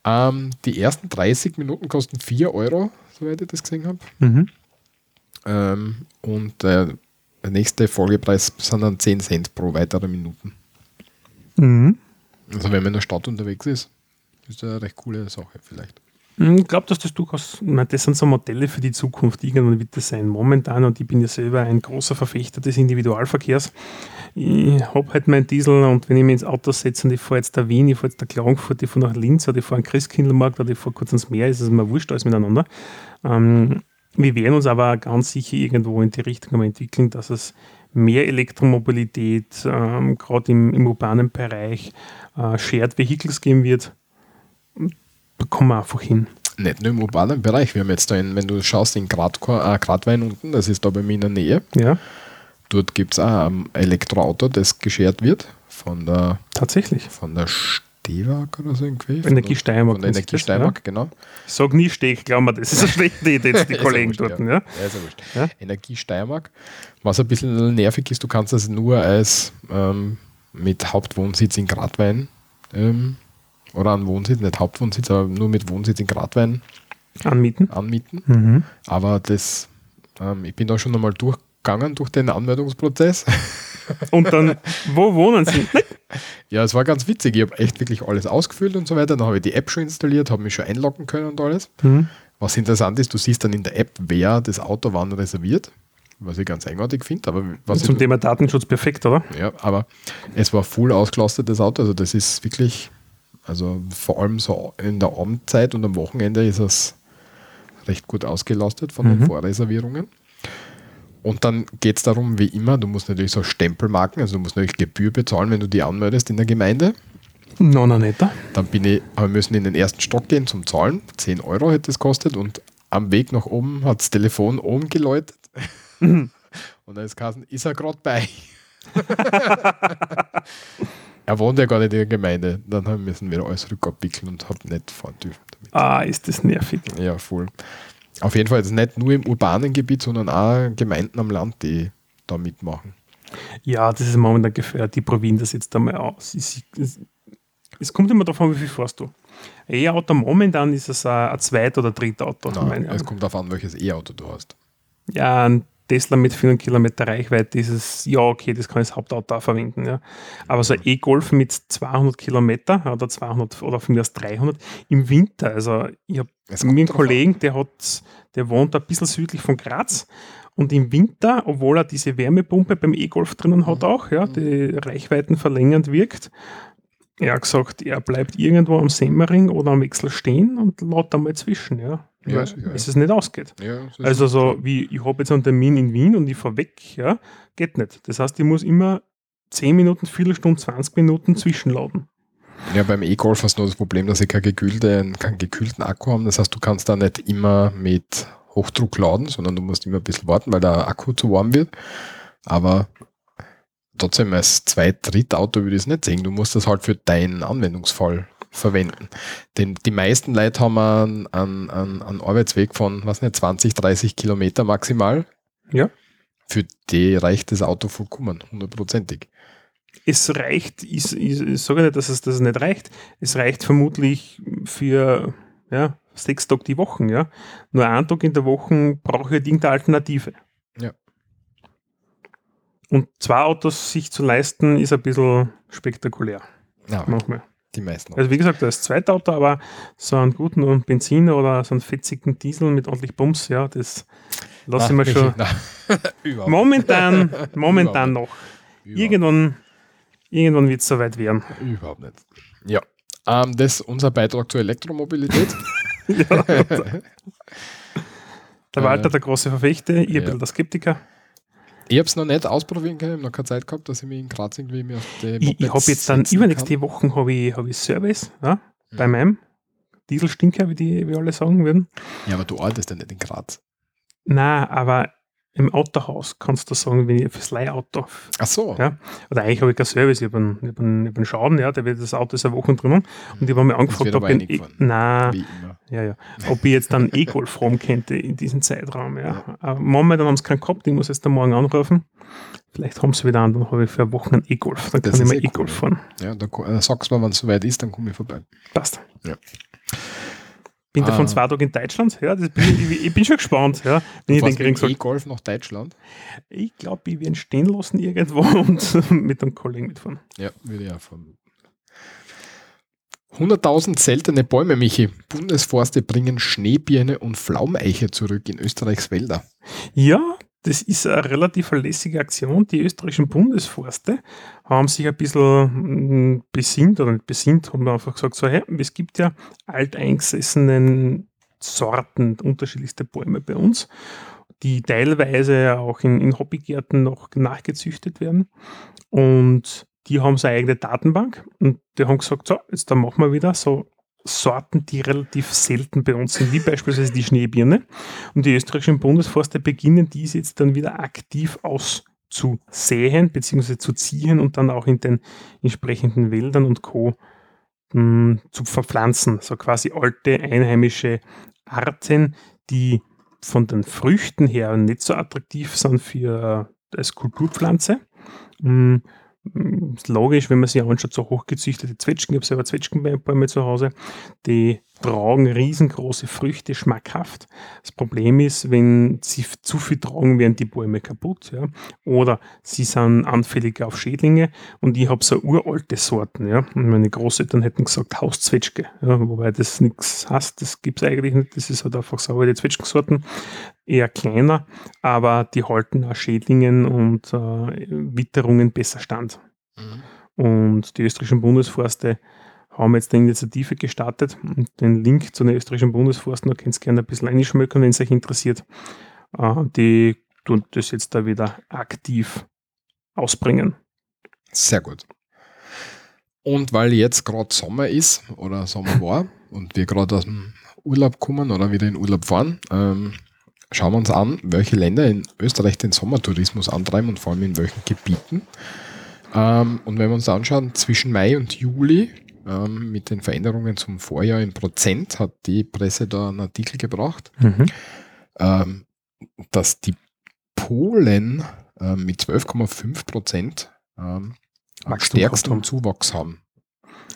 Ähm, die ersten 30 Minuten kosten 4 Euro, soweit ich das gesehen habe. Mhm. Ähm, und äh, der nächste Folgepreis sind dann 10 Cent pro weitere Minuten. Mhm. Also wenn man in der Stadt unterwegs ist, ist eine recht coole Sache vielleicht. Hm, Ich glaube, dass das durchaus, ich meine, das sind so Modelle für die Zukunft. Irgendwann wird das sein. Momentan, und ich bin ja selber ein großer Verfechter des Individualverkehrs. Ich habe halt meinen Diesel und wenn ich mich ins Auto setze und ich fahre jetzt da Wien, ich fahre jetzt da Klagenfurt, ich fahre nach Linz oder ich fahre an Christkindlmarkt oder ich fahre kurz ans Meer, ist es mir wurscht alles miteinander. Ähm, wir werden uns aber ganz sicher irgendwo in die Richtung entwickeln, dass es mehr Elektromobilität, ähm, gerade im, im urbanen Bereich, äh, Shared Vehicles geben wird. Da kommen wir einfach hin. Nicht nur im urbanen Bereich. Wir haben jetzt da, in, wenn du schaust, in Gradko- äh, Gradwein unten, das ist da bei mir in der Nähe. Ja, Dort gibt es auch ein Elektroauto, das geschert wird von der, tatsächlich. von der Stewag oder so irgendwie. Von Energie Steiermark. Von Energie Steiermark, genau. Ja. Ich sag nie Steg, glaub mir, das ist eine schlechte Idee, jetzt die Kollegen wurscht, dort. ja. Ja. Ja, ist ja wurscht. Ja. Energie Steiermark. Was ein bisschen nervig ist, du kannst das nur als ähm, mit Hauptwohnsitz in Gradwein ähm, oder an Wohnsitz, nicht Hauptwohnsitz, aber nur mit Wohnsitz in Gradwein Anmieten. anmieten. Mhm. Aber das, ähm, ich bin da schon einmal durchgegangen durch den Anmeldungsprozess. Und dann, wo wohnen sie? Ja, es war ganz witzig. Ich habe echt wirklich alles ausgefüllt und so weiter. Dann habe ich die App schon installiert, habe mich schon einloggen können und alles. Mhm. Was interessant ist, du siehst dann in der App, wer das Auto wann reserviert, was ich ganz eigenartig finde. Aber was Zum Thema Datenschutz perfekt, oder? ja, aber es war voll ausgelastet, das Auto. Also das ist wirklich, also vor allem so in der Abendzeit und am Wochenende ist es recht gut ausgelastet von den Mhm. Vorreservierungen. Und dann geht es darum, wie immer, du musst natürlich so Stempelmarken, also du musst natürlich Gebühr bezahlen, wenn du die anmeldest in der Gemeinde. No, no, netter. Dann bin ich, wir müssen in den ersten Stock gehen zum Zahlen. 10 Euro hätte es kostet und am Weg nach oben hat das Telefon oben geläutet. und dann ist Kassen, ist er gerade bei. er wohnt ja gar nicht in der Gemeinde. Dann haben wir müssen wieder alles rückabwickeln und habe nicht fahren dürfen damit. Ah, ist das nervig. Ja, voll. Auf jeden Fall nicht nur im urbanen Gebiet, sondern auch Gemeinden am Land, die da mitmachen. Ja, das ist momentan gefährdet. Die probieren das jetzt einmal aus. Es, kommt immer an, wie viel fährst du. Ein E-Auto momentan ist es ein, ein Zweit- oder Drittauto. Nein, meine es kommt darauf an, welches E-Auto du hast. Ja, ein Tesla mit 400 Kilometer Reichweite ist es, ja, okay, das kann ich als Hauptauto auch verwenden. Ja. Aber so ein E-Golf mit 200 Kilometer oder 200 oder von mir aus 300 im Winter, also ich habe mir einen an. Kollegen, der, hat, der wohnt ein bisschen südlich von Graz und im Winter, obwohl er diese Wärmepumpe beim E-Golf drinnen hat Mhm. auch, ja, die Reichweiten verlängernd wirkt, er hat gesagt, er bleibt irgendwo am Semmering oder am Wechsel stehen und lädt einmal zwischen, ja. Ja, weil sicher, ja. es nicht ausgeht. Ja, Also so wie ich habe jetzt einen Termin in Wien und ich fahre weg, ja, geht nicht. Das heißt, ich muss immer 10 Minuten, Viertelstunde, 20 Minuten zwischenladen. Ja, beim E-Golf hast du nur das Problem, dass sie keine gekühlte, keinen gekühlten Akku haben. Das heißt, du kannst da nicht immer mit Hochdruck laden, sondern du musst immer ein bisschen warten, weil der Akku zu warm wird. Aber trotzdem als Zweit-, Drittauto würde ich es nicht sehen. Du musst das halt für deinen Anwendungsfall verwenden. Denn die meisten Leute haben einen, einen, einen, einen Arbeitsweg von, was nicht, 20, 30 Kilometer maximal. Ja. Für die reicht das Auto vollkommen, hundertprozentig. Es reicht, ich, ich, ich sage nicht, dass es das nicht reicht. Es reicht vermutlich für ja, sechs Tage die Woche. Ja. Nur einen Tag in der Woche brauche ich halt irgendeine Alternative. Und zwei Autos sich zu leisten, ist ein bisschen spektakulär. Ja, Manchmal. die meisten. Also wie gesagt, das zweite Auto, aber so einen guten Benziner oder so einen fetzigen Diesel mit ordentlich Bums, ja, das lasse ich mir schon momentan, momentan noch. Überhaupt, Irgendwann, irgendwann wird es soweit werden. überhaupt nicht. Ja. Ähm, das ist unser Beitrag zur Elektromobilität. ja, der Äh, Walter, der große Verfechter, ich ja. ein bisschen der Skeptiker. Ich habe es noch nicht ausprobieren können, ich habe noch keine Zeit gehabt, dass ich mich in Graz irgendwie mir auf die Ich, ich habe jetzt dann übernächste Wochen habe ich, hab ich Service ja, bei meinem Dieselstinker, wie die wie alle sagen würden. Ja, aber du arbeitest ja nicht in Graz. Na, aber im Autohaus kannst du sagen, wenn ich fürs Leihauto Ach so. Ja. Oder eigentlich habe ich keinen Service, ich habe einen, ich hab einen, ich hab einen Schaden, ja, der wird das Auto ist eine Woche drinnen und ich habe mir angefragt, ob ich, eingefahren. na, ja, ja, ob ich jetzt dann E-Golf könnte in diesem Zeitraum. Ja. Aber momentan haben sie keinen gehabt, ich muss jetzt dann morgen anrufen. Vielleicht haben sie wieder an, dann habe ich für eine Woche einen E-Golf, dann Das kann ich mal eh E-Golf cool. fahren. Ja, da ko- äh, sag's mal, wenn es soweit ist, dann komme ich vorbei. Passt. Ja. Bin davon Ah. zwei Tage in Deutschland, ja, bin ich, ich bin schon gespannt, ja, wenn ich Du den kriegen mit soll. E-Golf nach Deutschland? Ich glaube, ich werde ihn stehen lassen irgendwo und mit einem Kollegen mitfahren. Ja, würde ich auch von. 100.000 seltene Bäume, Michi. Bundesforste bringen Schneebirne und Pflaumeiche zurück in Österreichs Wälder. Ja, das ist eine relativ verlässliche Aktion. Die österreichischen Bundesforste haben sich ein bisschen mm, besinnt oder nicht besinnt, haben einfach gesagt, so, hey, es gibt ja alteingesessenen Sorten, unterschiedlichste Bäume bei uns, die teilweise auch in, in Hobbygärten noch nachgezüchtet werden. Und die haben so eine eigene Datenbank und die haben gesagt, so, jetzt dann machen wir wieder so Sorten, die relativ selten bei uns sind, wie beispielsweise die Schneebirne. Und die österreichischen Bundesforste beginnen diese jetzt dann wieder aktiv auszusäen bzw. zu ziehen und dann auch in den entsprechenden Wäldern und Co. Hm, zu verpflanzen. So quasi alte einheimische Arten, die von den Früchten her nicht so attraktiv sind für äh, als Kulturpflanze. Ist logisch, wenn man sich anschaut, so hochgezüchtete Zwetschgen, ich habe selber Zwetschgenbäume zu Hause, die tragen riesengroße Früchte, schmackhaft. Das Problem ist, wenn sie zu viel tragen, werden die Bäume kaputt. Ja? Oder sie sind anfällig auf Schädlinge und ich habe so uralte Sorten. Ja? Und meine Großeltern hätten gesagt Hauszwetschge, ja? wobei das nichts heißt, das gibt es eigentlich nicht, das ist halt einfach so alte Zwetschgensorten, eher kleiner, aber die halten auch Schädlingen und äh, Witterungen besser stand. Mhm. Und die österreichischen Bundesforste haben jetzt eine Initiative gestartet. Den Link zu den österreichischen Bundesforsten, da könnt ihr gerne ein bisschen einschmökern, wenn es euch interessiert. Äh, die tun das jetzt da wieder aktiv ausbringen. Sehr gut. Und weil jetzt gerade Sommer ist oder Sommer war und wir gerade aus dem Urlaub kommen oder wieder in Urlaub fahren, ähm, schauen wir uns an, welche Länder in Österreich den Sommertourismus antreiben und vor allem in welchen Gebieten. Ähm, und wenn wir uns anschauen, zwischen Mai und Juli ähm, mit den Veränderungen zum Vorjahr in Prozent hat die Presse da einen Artikel gebracht, mhm. ähm, dass die Polen äh, mit 12,5 Prozent ähm, am stärksten Zuwachs haben.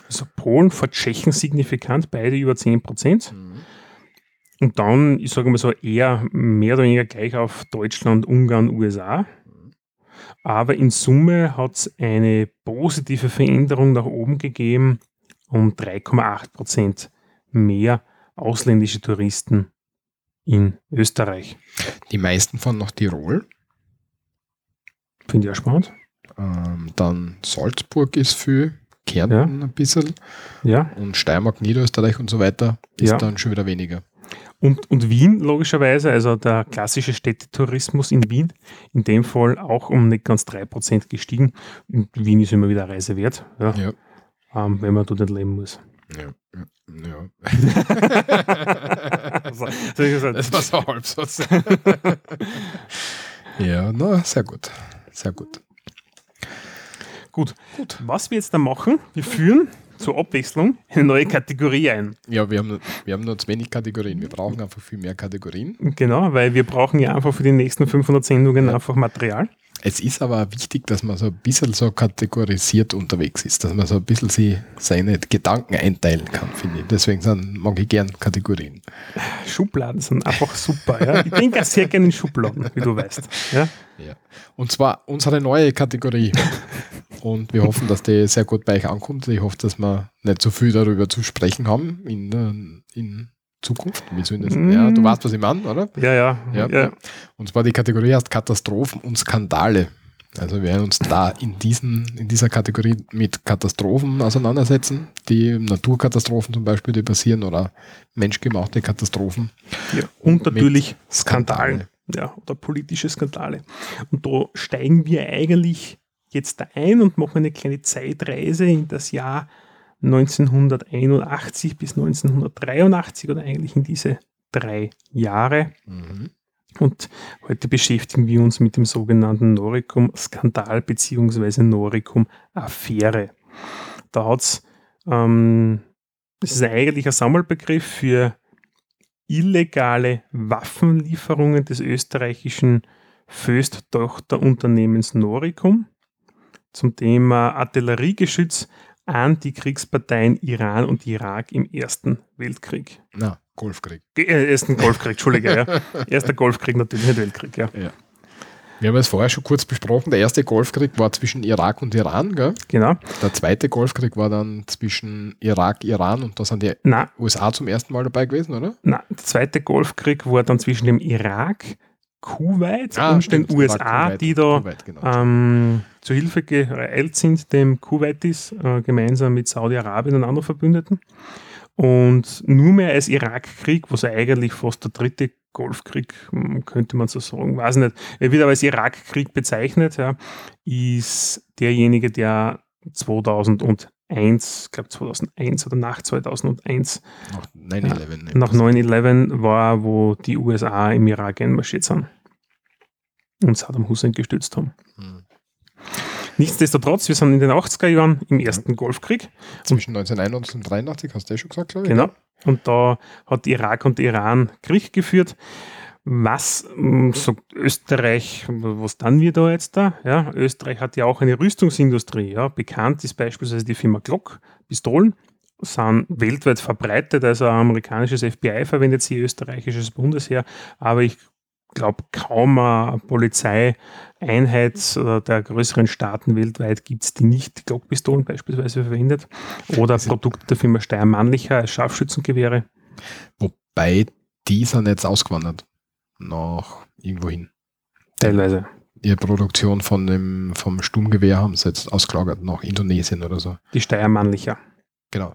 Also Polen vor Tschechen signifikant, beide über 10 Prozent. Mhm. Und dann, ich sage mal so, eher mehr oder weniger gleich auf Deutschland, Ungarn, USA. Aber in Summe hat es eine positive Veränderung nach oben gegeben um 3,8 Prozent mehr ausländische Touristen in Österreich. Die meisten fahren nach Tirol. Finde ich auch spannend. Ähm, dann Salzburg ist viel, Kärnten ja. ein bisschen. Ja. Und Steiermark, Niederösterreich und so weiter ist ja. dann schon wieder weniger. Und, und Wien logischerweise, also der klassische Städtetourismus in Wien, in dem Fall auch um nicht ganz 3% gestiegen. Und Wien ist immer wieder Reise wert. Ja. ja ähm, wenn man dort nicht leben muss. Ja. ja. so, so das war so halb so. ja, na, sehr gut. Sehr gut. Gut. gut. Was wir jetzt da machen, wir führen zur Abwechslung eine neue Kategorie ein. Ja, wir haben, wir haben nur zu wenig Kategorien. Wir brauchen einfach viel mehr Kategorien. Genau, weil wir brauchen ja einfach für die nächsten 500 Sendungen ja. einfach Material. Es ist aber wichtig, dass man so ein bisschen so kategorisiert unterwegs ist, dass man so ein bisschen sie, seine Gedanken einteilen kann, finde ich. Deswegen sind, mag ich gern Kategorien. Schubladen sind einfach super. Ja? Ich denke auch sehr gerne in Schubladen, wie du weißt. Ja? Ja. Und zwar unsere neue Kategorie. Und wir hoffen, dass die sehr gut bei euch ankommt. Ich hoffe, dass wir nicht so viel darüber zu sprechen haben in, in Zukunft? Wieso? Mm. Ja, du weißt, was ich meine, oder? Ja, ja, ja, ja. Und zwar die Kategorie heißt Katastrophen und Skandale. Also wir werden uns da in, diesen, in dieser Kategorie mit Katastrophen auseinandersetzen, die Naturkatastrophen zum Beispiel, die passieren oder menschgemachte Katastrophen. Ja, und, und natürlich Skandale. Ja, oder politische Skandale. Und da steigen wir eigentlich jetzt da ein und machen eine kleine Zeitreise in das Jahr 1981 bis 1983 oder eigentlich in diese drei Jahre. Mhm. Und heute beschäftigen wir uns mit dem sogenannten Noricum-Skandal bzw. Noricum-Affäre. Da hat es, ähm, das ist eigentlich ein Sammelbegriff für illegale Waffenlieferungen des österreichischen Föst-Tochterunternehmens Noricum zum Thema Artilleriegeschütz Antikriegsparteien Iran und Irak im Ersten Weltkrieg. Na, Golfkrieg. Äh, ersten Golfkrieg, Entschuldige, ja. Erster Golfkrieg, natürlich nicht Weltkrieg, ja. ja. Wir haben es vorher schon kurz besprochen. Der erste Golfkrieg war zwischen Irak und Iran, gell? Genau. Der zweite Golfkrieg war dann zwischen Irak, Iran und da sind die Nein, USA zum ersten Mal dabei gewesen, oder? nein, der zweite Golfkrieg war dann zwischen dem Irak, Kuwait Ah, und stimmt, den USA, Kuwait, die da Kuwait, genau. ähm, zu Hilfe geeilt sind, dem Kuwaitis, äh, gemeinsam mit Saudi-Arabien und anderen Verbündeten. Und nur mehr als Irakkrieg, was eigentlich fast der dritte Golfkrieg, hm, könnte man so sagen, weiß nicht, er wird aber als Irakkrieg bezeichnet, ja, ist derjenige, der 2001, ich glaube 2001 oder nach 2001, Nach 9-11. ne? nach 9-11 war, wo die USA im Irak einmarschiert sind und Saddam Hussein gestützt haben. Hm. Nichtsdestotrotz, wir sind in den 80er Jahren im ersten Golfkrieg. Zwischen 1981 und 83, hast du ja schon gesagt, glaube ich. Genau. Und da hat Irak und Iran Krieg geführt. Was mh, sagt Österreich, was dann wir da jetzt da? Ja, Österreich hat ja auch eine Rüstungsindustrie. Ja. Bekannt ist beispielsweise die Firma Glock. Pistolen sind weltweit verbreitet. Also ein amerikanisches FBI verwendet sie, österreichisches Bundesheer. Aber ich glaube, kaum eine Polizeieinheit äh, der größeren Staaten weltweit gibt es, die nicht die Glockpistolen beispielsweise verwendet. Oder Produkte der Firma Steyr-Mannlicher als Scharfschützengewehre. Wobei, die sind jetzt ausgewandert. Nach irgendwo hin. Teilweise. Ihre Produktion von dem, vom Sturmgewehr haben sie jetzt ausgelagert nach Indonesien oder so. Die Steyr-Mannlicher. Genau.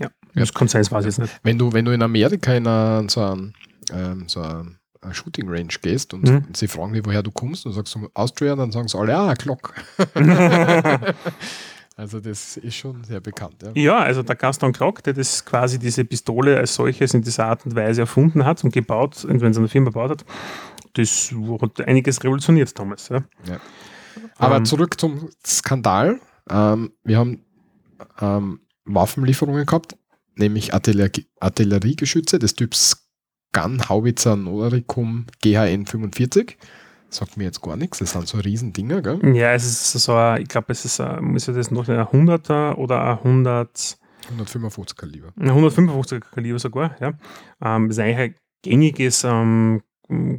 Ja. Das sein, das weiß ich jetzt nicht. Wenn du, wenn du in Amerika in a, so ein, ähm, so ein, ein Shooting Range gehst und Mhm. sie fragen dich, woher du kommst und sagst du Austria, dann sagen sie alle, ah, Glock. also das ist schon sehr bekannt. Ja. Ja, also der Gaston Glock, der das quasi diese Pistole als solches in dieser Art und Weise erfunden hat und gebaut, und wenn es eine Firma gebaut hat, das hat einiges revolutioniert damals. Ja. Aber Ähm, zurück zum Skandal. Ähm, wir haben ähm, Waffenlieferungen gehabt, nämlich Artillerie, Artilleriegeschütze des Typs Gun Howitzer Noricum GHN 45. Sagt mir jetzt gar nichts, das sind so Riesendinger, gell? Ja, es ist so, ein, ich glaube, es ist, ein- ja das noch ein 100er oder ein 100, 155 Kaliber. ein 155er Kaliber sogar. Ja. Ähm, das ist eigentlich ein gängiges ähm,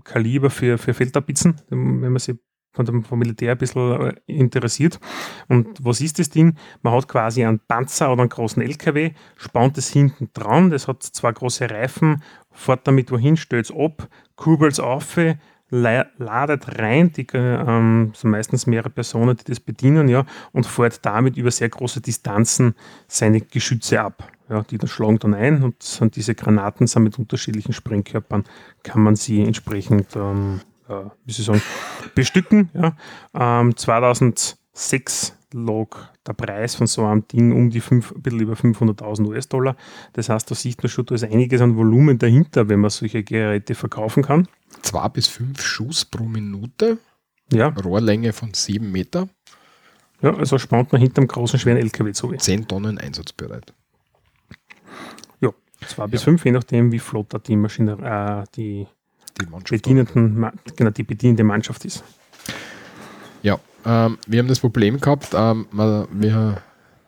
Kaliber für, für Feldtapizen, wenn man sich von dem, vom Militär ein bisschen äh, interessiert. Und was ist das Ding? Man hat quasi einen Panzer oder einen großen LKW, spannt es hinten dran, das hat zwei große Reifen, fährt damit wohin, stellt es ab, kurbelt es auf, ladet rein, die äh, ähm, sind meistens mehrere Personen, die das bedienen, ja, und fährt damit über sehr große Distanzen seine Geschütze ab. Ja, die dann schlagen dann ein und sind diese Granaten sind mit unterschiedlichen Sprengkörpern, kann man sie entsprechend ähm, äh, wie soll sagen, bestücken. Ja. Ähm, 2006 lag der Preis von so einem Ding um die fünf, ein bisschen über 500.000 US-Dollar. Das heißt, da sieht man schon, da ist einiges an Volumen dahinter, wenn man solche Geräte verkaufen kann. Zwei bis fünf Schuss pro Minute, Ja, Rohrlänge von sieben Meter, ja also spannt man hinter einem großen, schweren LKW zu. zehn Tonnen einsatzbereit. Ja, zwei bis fünf, je nachdem, wie flott da die Maschine, äh, die Die bedienenden, genau, die bedienende Mannschaft ist. Ja, ähm, wir haben das Problem gehabt, ähm, man, wir,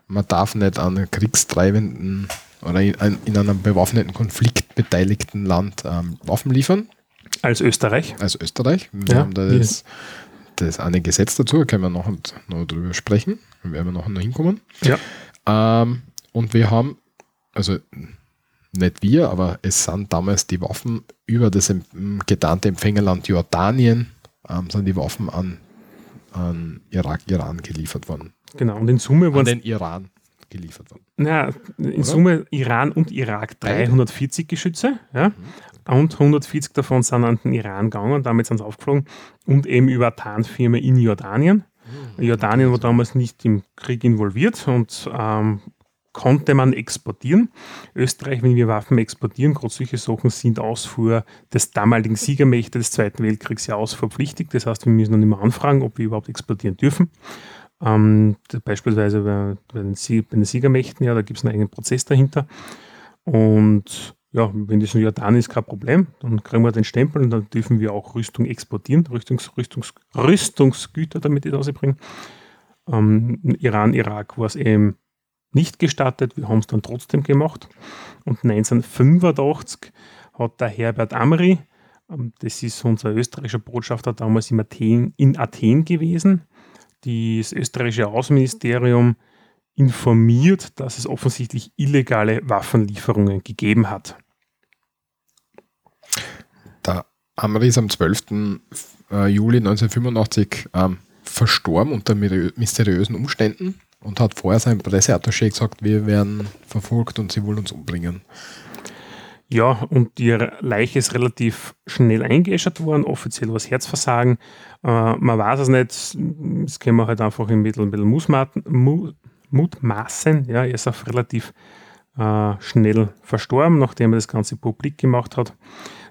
man darf nicht an kriegstreibenden oder in, in einem bewaffneten Konflikt beteiligten Land ähm, Waffen liefern, Als Österreich. als Österreich. Wir Ja, haben da wir- das, das eine Gesetz dazu, da können wir noch, noch drüber sprechen, da werden wir noch, hinkommen. Ja. Ähm, und wir haben, also nicht wir, aber es sind damals die Waffen über das getarnte Empfängerland Jordanien, ähm, sind die Waffen an, an Irak, Iran geliefert worden. Genau. Und in Summe An waren es den Iran geliefert worden. Ja, in Oder? Summe Iran und Irak Beide? 340 Geschütze, ja, und 140 davon sind an den Iran gegangen, damit sind sie aufgeflogen und eben über eine Tarnfirma in Jordanien. Jordanien war damals nicht im Krieg involviert und ähm, konnte man exportieren. Österreich, wenn wir Waffen exportieren, gerade solche Sachen sind Ausfuhr des damaligen Siegermächte des Zweiten Weltkriegs ja ausfuhrpflichtig. Das heißt, wir müssen dann immer anfragen, ob wir überhaupt exportieren dürfen. Ähm, beispielsweise bei, bei, den bei den Siegermächten, ja, da gibt es einen eigenen Prozess dahinter. Und ja, wenn das in Jordanien ist, kein Problem, dann kriegen wir den Stempel und dann dürfen wir auch Rüstung exportieren, Rüstungs, Rüstungs, Rüstungsgüter, damit ich das rausbringe. Ähm, Iran, Irak war es eben nicht gestattet, wir haben es dann trotzdem gemacht. Und 1985 hat der Herbert Amri Ähm, das ist unser österreichischer Botschafter damals in Athen, in Athen gewesen. Das österreichische Außenministerium informiert, dass es offensichtlich illegale Waffenlieferungen gegeben hat. Der Amri ist am 12. Äh, Juli 1985 ähm, verstorben unter mysteriösen Umständen und hat vorher seinem Presseattaché gesagt, wir werden verfolgt und sie wollen uns umbringen. Ja, und ihre Leiche ist relativ schnell eingeäschert worden, offiziell was Herzversagen. Äh, man weiß es nicht, das können wir halt einfach ein bisschen, ein bisschen mutmaßen. Ja, er ist auch relativ äh, schnell verstorben, nachdem er das Ganze publik gemacht hat.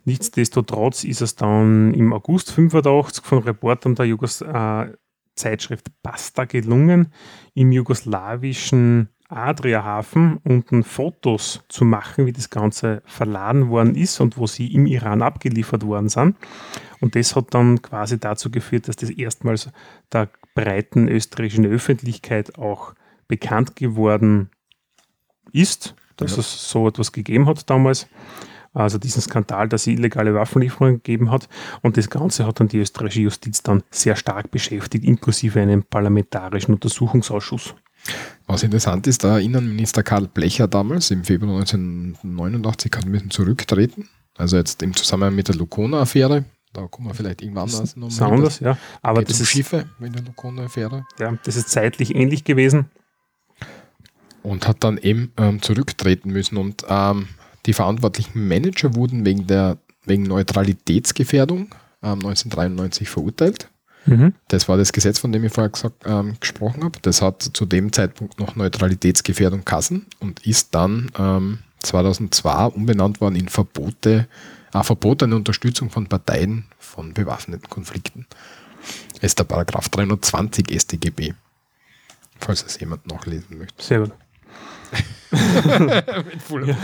Nichtsdestotrotz ist es dann im August 85 von Reportern der Jugos äh, Zeitschrift Basta gelungen, im jugoslawischen Adriahafen unten Fotos zu machen, wie das Ganze verladen worden ist und wo sie im Iran abgeliefert worden sind. Und das hat dann quasi dazu geführt, dass das erstmals der breiten österreichischen Öffentlichkeit auch bekannt geworden ist, dass ja. es so etwas gegeben hat damals also diesen Skandal, dass es illegale Waffenlieferungen gegeben hat. Und das Ganze hat dann die österreichische Justiz dann sehr stark beschäftigt, inklusive einem parlamentarischen Untersuchungsausschuss. Was interessant ist, der Innenminister Karl Blecher damals im Februar 1989 hat müssen zurücktreten. Also jetzt im Zusammenhang mit der Lukona-Affäre. Da kommen wir vielleicht irgendwann anders nochmal. Anders, ja. Aber das ist Schiffe in der Lukona-Affäre. Ja, das ist zeitlich ähnlich gewesen. Und hat dann eben ähm, zurücktreten müssen. Und ähm, die verantwortlichen Manager wurden wegen, der, wegen Neutralitätsgefährdung ähm, 1993 verurteilt. Mhm. Das war das Gesetz, von dem ich vorher gesagt, ähm, gesprochen habe. Das hat zu dem Zeitpunkt noch Neutralitätsgefährdung Kassen und ist dann ähm, 2002 umbenannt worden in Verbote, äh, verbotene Unterstützung von Parteien von bewaffneten Konflikten. Das ist der Paragraph 320 StGB, falls es jemand nachlesen möchte. Sehr gut. ja.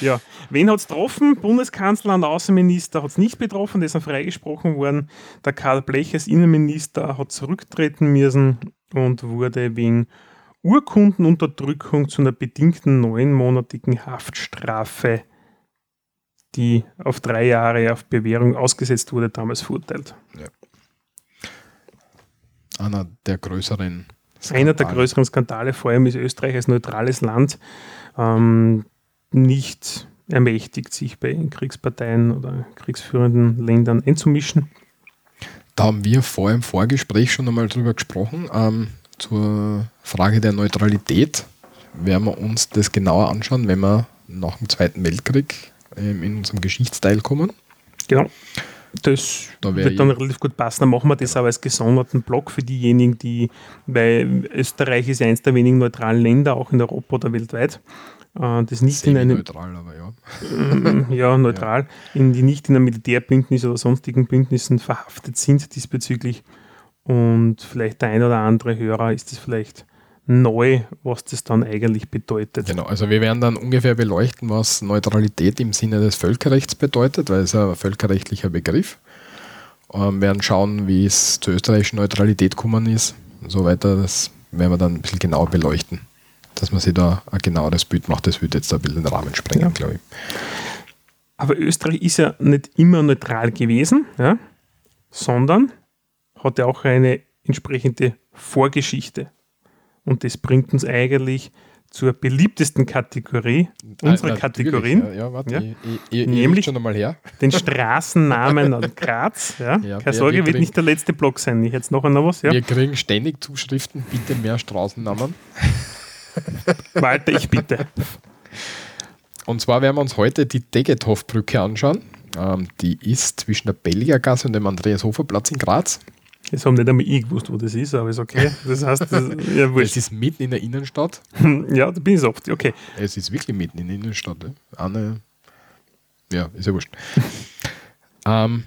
ja. Wen hat es getroffen? Bundeskanzler und Außenminister hat es nicht betroffen, die sind freigesprochen worden. Der Karl Blech als Innenminister hat zurücktreten müssen und wurde wegen Urkundenunterdrückung zu einer bedingten neunmonatigen Haftstrafe, die auf drei Jahre auf Bewährung ausgesetzt wurde, damals verurteilt. Ja. Einer der größeren Skandale. einer der größeren Skandale, vor allem ist Österreich als neutrales Land ähm, nicht ermächtigt, sich bei Kriegsparteien oder kriegsführenden Ländern einzumischen. Da haben wir vor im Vorgespräch schon einmal drüber gesprochen. Ähm, zur Frage der Neutralität werden wir uns das genauer anschauen, wenn wir nach dem Zweiten Weltkrieg ähm, in unserem Geschichtsteil kommen. Genau. Das da wird dann relativ gut passen. Dann machen wir das aber als gesonderten Block für diejenigen, die, weil Österreich ist ja eines der wenigen neutralen Länder, auch in Europa oder weltweit. Äh, das nicht in einem. Neutral, aber ja. ja, neutral. Ja. In die nicht in einem Militärbündnis oder sonstigen Bündnissen verhaftet sind diesbezüglich. Und vielleicht der ein oder andere Hörer ist es vielleicht neu, was das dann eigentlich bedeutet. Genau, also wir werden dann ungefähr beleuchten, was Neutralität im Sinne des Völkerrechts bedeutet, weil es ein völkerrechtlicher Begriff. Ähm, werden schauen, wie es zur österreichischen Neutralität gekommen ist und so weiter. Das werden wir dann ein bisschen genauer beleuchten, dass man sich da ein genaueres Bild macht. Das würde jetzt ein bisschen den Rahmen sprengen, ja. glaube ich. Aber Österreich ist ja nicht immer neutral gewesen, ja, sondern hat ja auch eine entsprechende Vorgeschichte. Und das bringt uns eigentlich zur beliebtesten Kategorie unserer ah, Kategorien. Ja, ja, warte, ja. Ich, ich, nämlich schon einmal her. den Straßennamen an Graz. Ja. Keine Sorge, wird kriegen, nicht der letzte Block sein. Ich jetzt noch einmal was. Ja. Wir kriegen ständig Zuschriften, bitte mehr Straßennamen. Walter, ich bitte. Und zwar werden wir uns heute die Degethoff-Brücke anschauen. Ähm, die ist zwischen der Belgiergasse und dem Andreas-Hofer-Platz in Graz. Jetzt haben nicht einmal ich gewusst, wo das ist, aber ist okay. Das heißt, das, ja, es ist mitten in der Innenstadt. ja, da bin ich oft, okay. Es ist wirklich mitten in der Innenstadt. Ja. Eine, ja, ist ja wurscht. ähm,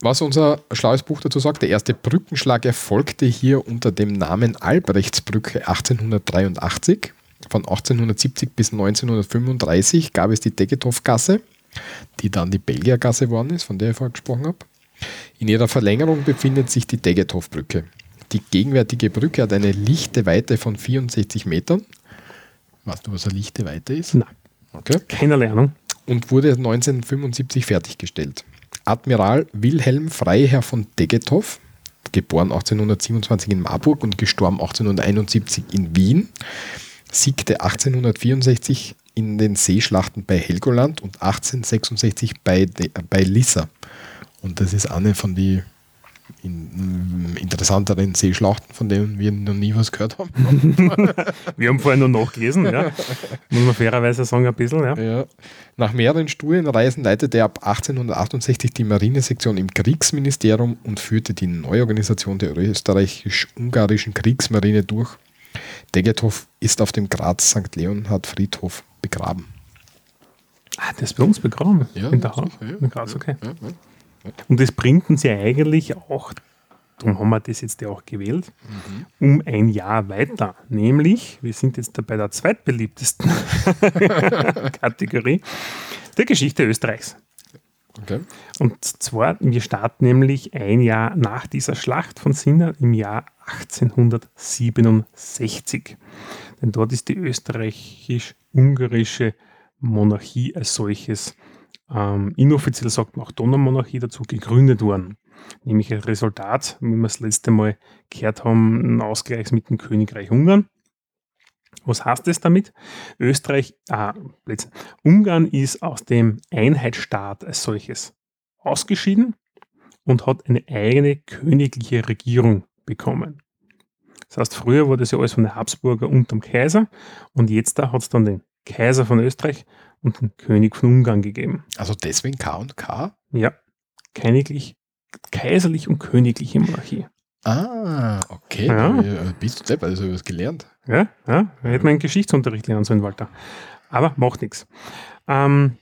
was unser schlaues Buch dazu sagt, der erste Brückenschlag erfolgte hier unter dem Namen Albrechtsbrücke 1883. Von 1870 bis 1935 gab es die Degethoff-Gasse, die dann die Belgiergasse geworden ist, von der ich vorher gesprochen habe. In ihrer Verlängerung befindet sich die Degethoff-Brücke. Die gegenwärtige Brücke hat eine lichte Weite von 64 Metern. Weißt du, was eine lichte Weite ist? Nein. Okay. Keine Ahnung. und wurde 1975 fertiggestellt. Admiral Wilhelm Freiherr von Degetow, geboren 1827 in Marburg und gestorben 1871 in Wien, siegte 1864 in den Seeschlachten bei Helgoland und 1866 bei, bei Lissa. Und das ist eine von den in, interessanteren Seeschlachten, von denen wir noch nie was gehört haben. wir haben vorhin noch nachgelesen, ja. muss man fairerweise sagen, ein bisschen. Ja. ja. Nach mehreren Studienreisen leitete er ab 1868 die Marinesektion im Kriegsministerium und führte die Neuorganisation der österreichisch-ungarischen Kriegsmarine durch. Degethoff ist auf dem Graz St. Leonhard Friedhof begraben. Ah, der ist bei uns begraben. Ja, in der ja, in Graz, okay. Ja, ja. Und das bringt uns ja eigentlich auch, darum haben wir das jetzt ja auch gewählt, um ein Jahr weiter. Nämlich, wir sind jetzt da bei der zweitbeliebtesten Kategorie, der Geschichte Österreichs. Okay. Und zwar, wir starten nämlich ein Jahr nach dieser Schlacht von Sinna im Jahr 1867. Denn dort ist die österreichisch-ungarische Monarchie als solches ähm, inoffiziell sagt man auch Donnermonarchie dazu, gegründet worden. Nämlich als Resultat, wie wir das letzte Mal gehört haben, ein Ausgleich mit dem Königreich Ungarn. Was heißt das damit? Österreich, ah, Ungarn ist aus dem Einheitsstaat als solches ausgeschieden und hat eine eigene königliche Regierung bekommen. Das heißt, früher war das ja alles von den Habsburger unterm Kaiser und jetzt hat es dann den Kaiser von Österreich und den König von Ungarn gegeben. Also deswegen K und K? Ja, königlich, kaiserlich und königliche Monarchie. Ah, okay. Ja. Ja. Bist du Depp, also was gelernt. Ja, ja, da hätte man einen Geschichtsunterricht lernen sollen, Walter. Aber macht nichts. Ähm,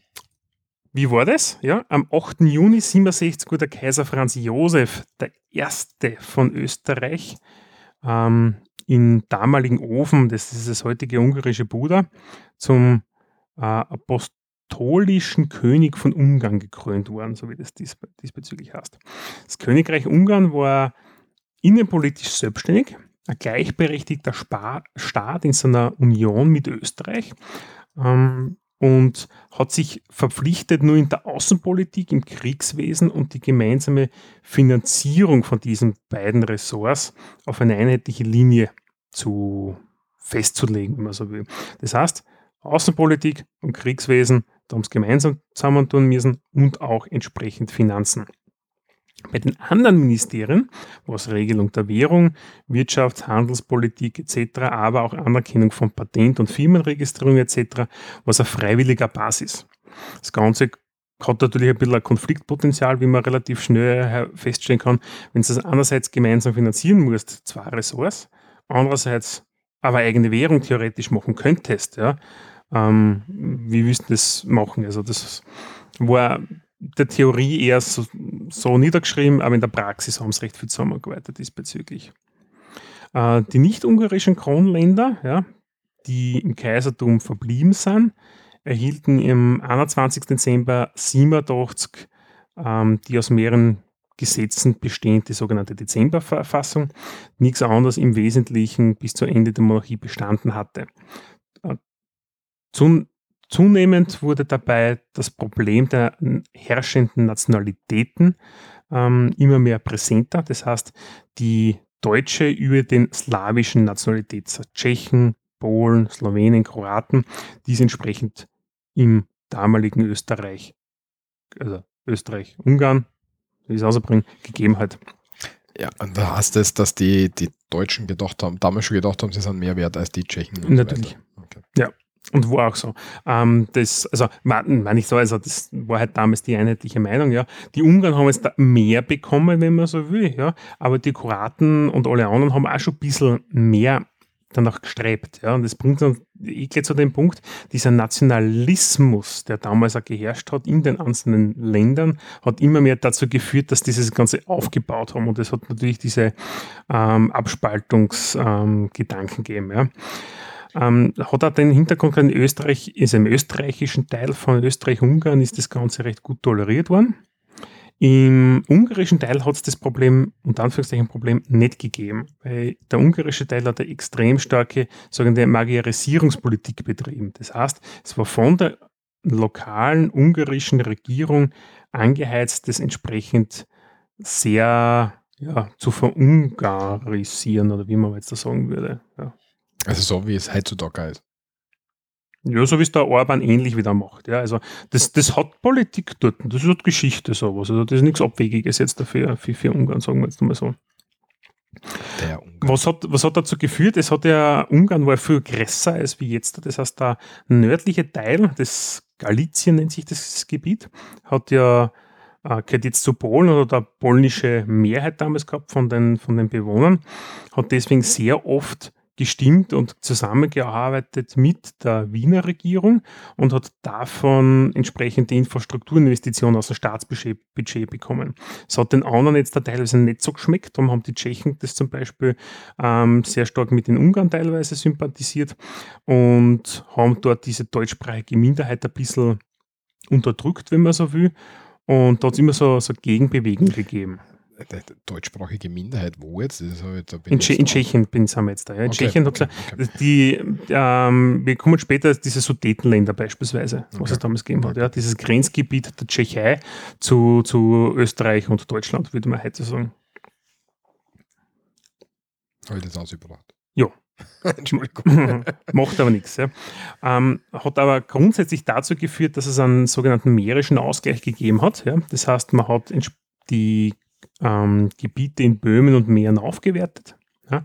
wie war das? Ja, am 8. Juni 67 wurde der Kaiser Franz Josef, der erste von Österreich, ähm, in damaligen Ofen, das ist das heutige ungarische Buda, zum äh, apostolischen König von Ungarn gekrönt worden, so wie das dies, diesbezüglich heißt. Das Königreich Ungarn war innenpolitisch selbstständig, ein gleichberechtigter Spa Staat in seiner Union mit Österreich ähm, und hat sich verpflichtet, nur in der Außenpolitik, im Kriegswesen und die gemeinsame Finanzierung von diesen beiden Ressorts auf eine einheitliche Linie zu festzulegen, wenn man so will. Das heißt, Außenpolitik und Kriegswesen, da haben sie gemeinsam zusammentun müssen und auch entsprechend Finanzen. Bei den anderen Ministerien, was Regelung der Währung, Wirtschafts-, Handelspolitik etc., aber auch Anerkennung von Patent- und Firmenregistrierung etc., was auf freiwilliger Basis. Das Ganze hat natürlich ein bisschen ein Konfliktpotenzial, wie man relativ schnell feststellen kann, wenn du das einerseits gemeinsam finanzieren musst, zwei Ressorts, andererseits aber eigene Währung theoretisch machen könntest, ja, ähm, wie willst du das machen? Also das war der Theorie eher so, so niedergeschrieben, aber in der Praxis haben sie recht viel zusammengearbeitet diesbezüglich. Äh, die nicht-ungarischen Kronländer, ja, die im Kaisertum verblieben sind, erhielten im 21. Dezember 87 ähm, die aus mehreren Gesetzen bestehende sogenannte Dezemberverfassung, nichts anderes im Wesentlichen bis zu Ende der Monarchie bestanden hatte. Zun zunehmend wurde dabei das Problem der herrschenden Nationalitäten ähm, immer mehr präsenter. Das heißt, die deutsche über den slawischen Nationalität, Tschechen, Polen, Slowenen, Kroaten, die sind entsprechend im damaligen Österreich, also Österreich, Ungarn, wie es ausbringen, gegeben hat. Ja, und da heißt es, dass die, die Deutschen gedacht haben, damals schon gedacht haben, sie sind mehr wert als die Tschechen. Natürlich. So okay. Ja, und war auch so. Ähm, das, also, meine ich so, also das war halt damals die einheitliche Meinung, ja. Die Ungarn haben jetzt da mehr bekommen, wenn man so will, ja. Aber die Kroaten und alle anderen haben auch schon ein bisschen mehr danach gestrebt, ja. Und das bringt uns ich gehe zu dem Punkt, dieser Nationalismus, der damals auch geherrscht hat in den einzelnen Ländern, hat immer mehr dazu geführt, dass dieses Ganze aufgebaut haben. Und es hat natürlich diese ähm, Abspaltungsgedanken ähm, gegeben, ja. Ähm, hat auch den Hintergrund, in Österreich, ist im österreichischen Teil von Österreich-Ungarn ist das Ganze recht gut toleriert worden. Im ungarischen Teil hat es das Problem, unter Anführungszeichen Problem, nicht gegeben, weil der ungarische Teil hat eine extrem starke sogenannte Magyarisierungspolitik betrieben. Das heißt, es war von der lokalen ungarischen Regierung angeheizt, das entsprechend sehr ja, zu verungarisieren oder wie man jetzt da sagen würde. Ja. Also so wie es heutzutage ist. Ja, so wie es der Orban ähnlich wieder macht. Ja, also das, das hat Politik dort, das ist halt Geschichte sowas. Also das ist nichts Abwegiges jetzt dafür für, für Ungarn, sagen wir jetzt mal so. Was hat, was hat dazu geführt? Es hat ja, Ungarn war viel größer als wie jetzt. Das heißt, der nördliche Teil, das Galizien nennt sich das Gebiet, hat ja äh, gehört jetzt zu Polen oder der polnische Mehrheit damals gehabt von den, von den Bewohnern, hat deswegen sehr oft gestimmt und zusammengearbeitet mit der Wiener Regierung und hat davon entsprechende Infrastrukturinvestitionen aus dem Staatsbudget bekommen. Es hat den anderen jetzt da teilweise nicht so geschmeckt, darum haben die Tschechen das zum Beispiel ähm, sehr stark mit den Ungarn teilweise sympathisiert und haben dort diese deutschsprachige Minderheit ein bisschen unterdrückt, wenn man so will. Und da hat es immer so, so Gegenbewegung gegeben deutschsprachige Minderheit, wo jetzt? in, Tsche in Tschechien bin, sind wir jetzt da. Ja. In okay, Tschechien okay, okay. die, ähm, wir kommen später, diese Sudetenländer beispielsweise, was es damals gegeben hat. Ja. Dieses Grenzgebiet der Tschechei zu, zu Österreich und Deutschland, würde man heute sagen. Habe ich das ausgebracht? Ja. Entschuldigung. Macht aber nichts. Ja. Ähm, hat aber grundsätzlich dazu geführt, dass es einen sogenannten mährischen Ausgleich gegeben hat. Ja. Das heißt, man hat die ähm, Gebiete in Böhmen und Mähren aufgewertet. Ja.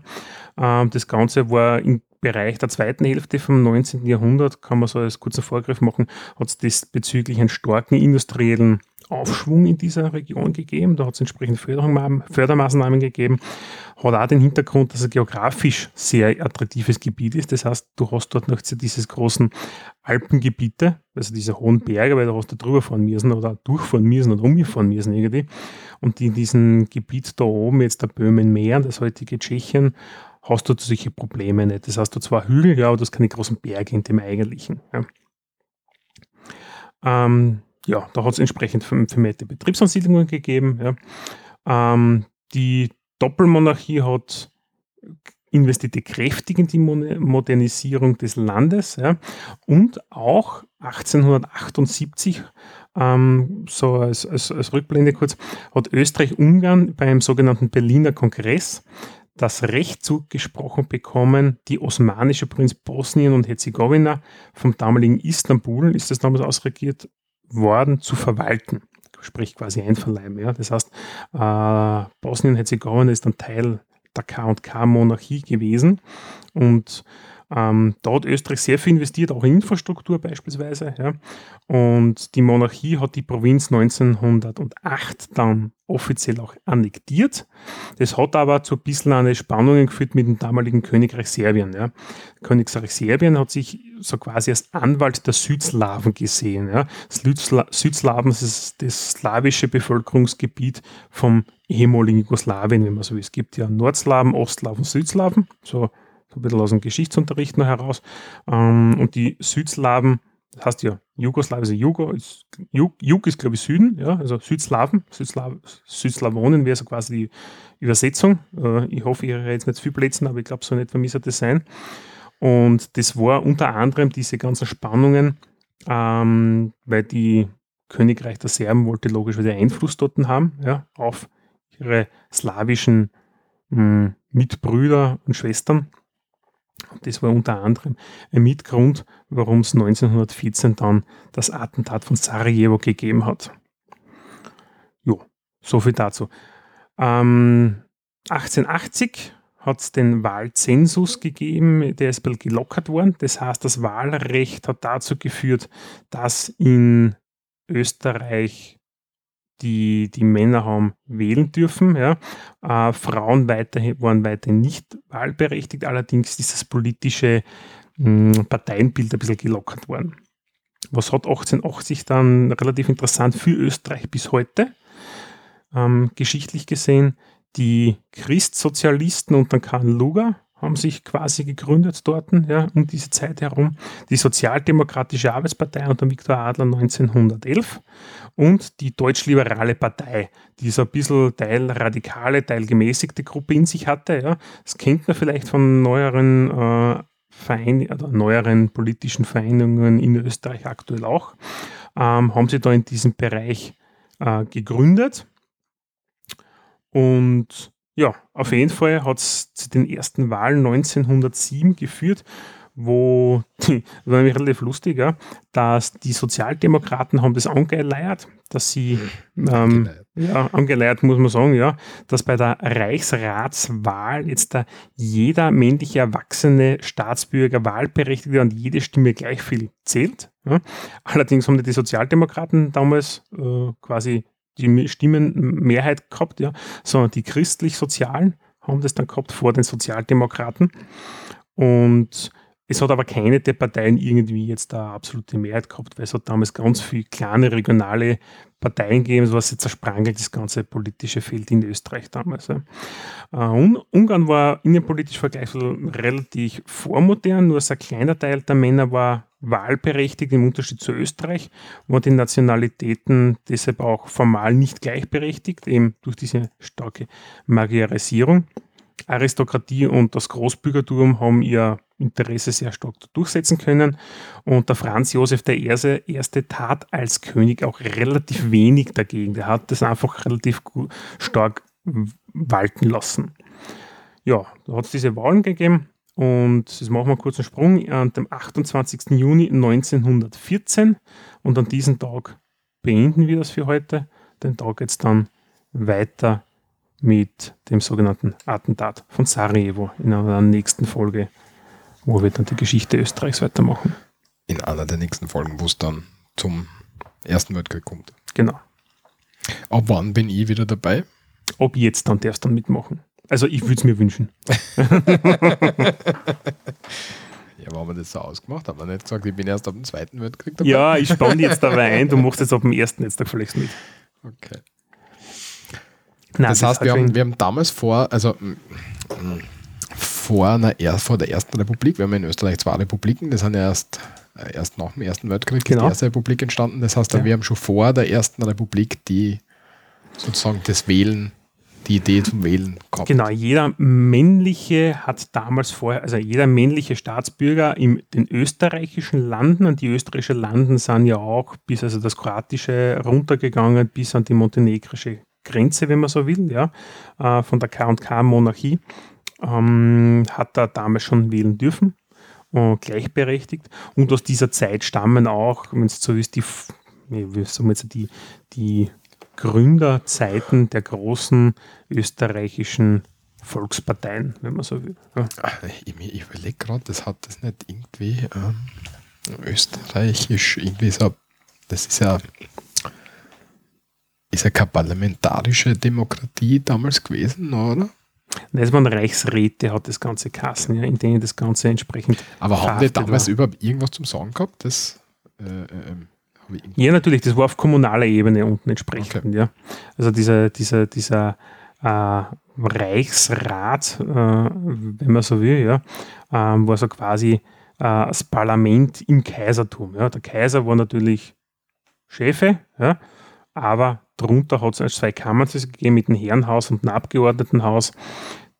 Ähm, das Ganze war im Bereich der zweiten Hälfte vom 19. Jahrhundert, kann man so als kurzer Vorgriff machen, hat es diesbezüglich einen starken industriellen Aufschwung in dieser Region gegeben. Da hat es entsprechend Fördermaßnahmen gegeben. Hat auch den Hintergrund, dass es geografisch sehr attraktives Gebiet ist. Das heißt, du hast dort noch dieses großen Alpengebiete, also diese hohen Berge, weil da hast du drüber fahren müssen oder durchfahren müssen oder umgefahren müssen irgendwie. Und in diesem Gebiet da oben, jetzt der Böhmen-Meer, das heutige Tschechien, hast du solche Probleme nicht. Das heißt, du zwar Hügel, ja, aber du hast keine großen Berge in dem eigentlichen. Ja. Ähm, ja, da hat es entsprechend vermehrte Betriebsansiedlungen gegeben. Ja. Ähm, die Doppelmonarchie hat investierte kräftig in die Modernisierung des Landes ja, und auch 1878, ähm, so als, als, als Rückblende kurz, hat Österreich-Ungarn beim sogenannten Berliner Kongress das Recht zugesprochen bekommen, die osmanische Prinz Bosnien und Herzegowina vom damaligen Istanbul, ist das damals ausregiert worden, zu verwalten. Sprich quasi einverleiben. Ja. Das heißt, äh, Bosnien-Herzegowina ist ein Teil der K&K-Monarchie gewesen. Und ähm, da hat Österreich sehr viel investiert, auch in Infrastruktur beispielsweise. Ja. Und die Monarchie hat die Provinz 1908 dann offiziell auch annektiert. Das hat aber zu ein bisschen eine Spannungen geführt mit dem damaligen Königreich Serbien. Ja. Königreich Serbien hat sich so quasi als Anwalt der Südslawen gesehen. Ja. Südsla Südslawen ist das slawische Bevölkerungsgebiet vom ehemaligen Jugoslawien, wenn man so will. Es gibt ja Nordslawen, Ostslawen, Südslawen, so ein bisschen aus dem Geschichtsunterricht noch heraus. Ähm, und die Südslawen, das heißt ja Jugoslawien, also Jugo, ist, Jug, Jug ist glaube ich Süden, ja, also Südslawen, Südslaw, Südslawonen wäre so quasi die Übersetzung. Äh, ich hoffe, ich rede jetzt nicht viel Plätzen, aber ich glaube, so nicht müsste das sein. Und das war unter anderem diese ganzen Spannungen, ähm, weil die Königreich der Serben wollte logisch wieder Einfluss dort haben, ja, auf ihre slawischen mh, hm, Mitbrüder und Schwestern. Das war unter anderem ein Mitgrund, warum es 1914 dann das Attentat von Sarajevo gegeben hat. Jo, so viel dazu. Ähm, 1880 hat es den Wahlzensus gegeben, der ist ein bisschen gelockert worden. Das heißt, das Wahlrecht hat dazu geführt, dass in Österreich die, die Männer haben wählen dürfen. Ja. Äh, Frauen weiterhin, waren weiterhin nicht wahlberechtigt, allerdings ist das politische mh, hm, Parteienbild ein bisschen gelockert worden. Was hat 1880 dann relativ interessant für Österreich bis heute, ähm, geschichtlich gesehen, die Christsozialisten unter Karl Luger haben sich quasi gegründet dort, ja, um diese Zeit herum. Die Sozialdemokratische Arbeitspartei unter Viktor Adler 1911 und die Deutschliberale Partei, die so ein bisschen Teil radikale, Teil gemäßigte Gruppe in sich hatte. Ja. Das kennt man vielleicht von neueren äh, Verein oder neueren politischen Vereinigungen in Österreich aktuell auch, ähm, haben sie da in diesem Bereich äh, gegründet. Und ja, auf jeden Fall hat es zu den ersten Wahlen 1907 geführt, wo, die, war nämlich relativ lustig, ja, dass die Sozialdemokraten haben das angeleiert, dass sie, ähm, ja, angeleiert muss man sagen, ja, dass bei der Reichsratswahl jetzt da jeder männliche erwachsene Staatsbürger wahlberechtigte und jede Stimme gleich viel zählt. Ja. Allerdings haben die Sozialdemokraten damals äh, quasi die Stimmenmehrheit gehabt, ja, sondern die christlich-sozialen haben das dann gehabt vor den Sozialdemokraten. Und es hat aber keine der Parteien irgendwie jetzt eine absolute Mehrheit gehabt, weil es hat damals ganz viele kleine regionale Parteien gegeben, was jetzt zersprangelt das ganze politische Feld in Österreich damals. Ja. Uh, Ungarn war innenpolitisch vergleichsweise relativ vormodern, nur ein kleiner Teil der Männer war wahlberechtigt im Unterschied zu Österreich, wo die Nationalitäten deshalb auch formal nicht gleichberechtigt, eben durch diese starke Magyarisierung. Aristokratie und das Großbürgertum haben ihr Interesse sehr stark durchsetzen können. Und der Franz Josef I. Erste tat als König auch relativ wenig dagegen. Der hat das einfach relativ stark walten lassen. Ja, da hat es diese Wahlen gegeben und jetzt machen wir kurz einen Sprung an dem 28. Juni 1914 und an diesem Tag beenden wir das für heute. Den Tag geht es dann weiter mit dem sogenannten Attentat von Sarajevo in einer nächsten Folge, wo wir dann die Geschichte Österreichs weitermachen. In einer der nächsten Folgen, wo es dann zum Ersten Weltkrieg kommt. Genau. Ab wann bin ich wieder dabei? Ob jetzt, dann darfst du dann mitmachen. Also ich würde es mir wünschen. ja, warum haben wir das so ausgemacht? Haben wir nicht gesagt, ich bin erst ab dem Zweiten Weltkrieg dabei? Ja, ich spanne jetzt dabei ein, du machst jetzt ab dem Ersten jetzt vielleicht mit. Okay. Nein, das, heißt, wir haben, wir haben damals vor, also vor, einer, vor der Ersten Republik, wir haben in Österreich zwei Republiken, das sind ja erst, äh, erst nach dem Ersten Weltkrieg genau. die Erste Republik entstanden. Das heißt, ja. wir haben schon vor der Ersten Republik die sozusagen das Wählen die Idee zum Wählen kommt. Genau, jeder männliche hat damals vorher, also jeder männliche Staatsbürger in den österreichischen Landen, und die österreichischen Landen sind ja auch bis also das kroatische runtergegangen, bis an die montenegrische Grenze, wenn man so will, ja, äh, von der K&K-Monarchie, ähm, hat er damals schon wählen dürfen, äh, gleichberechtigt. Und aus dieser Zeit stammen auch, wenn es so ist, die, wie sagen wir jetzt, die, die Gründerzeiten der großen österreichischen Volksparteien, wenn man so will. Ja. Ich, ich überlege gerade, das hat das nicht irgendwie ähm, österreichisch irgendwie so, das ist ja ist ja keine parlamentarische Demokratie damals gewesen, oder? Das waren Reichsräte, hat das Ganze Kassen, ja, in denen das Ganze entsprechend. Aber haben die damals war. überhaupt irgendwas zum Sagen gehabt? Das, äh, äh, ja, natürlich, das war auf kommunaler Ebene unten entsprechend, okay. ja. Also dieser, dieser, dieser äh, Reichsrat, äh, wenn man so will, ja, ähm, war so quasi äh, das Parlament im Kaisertum. Ja. Der Kaiser war natürlich Chefe, ja, aber darunter hat es zwei Kammern gegeben mit dem Herrenhaus und dem Abgeordnetenhaus,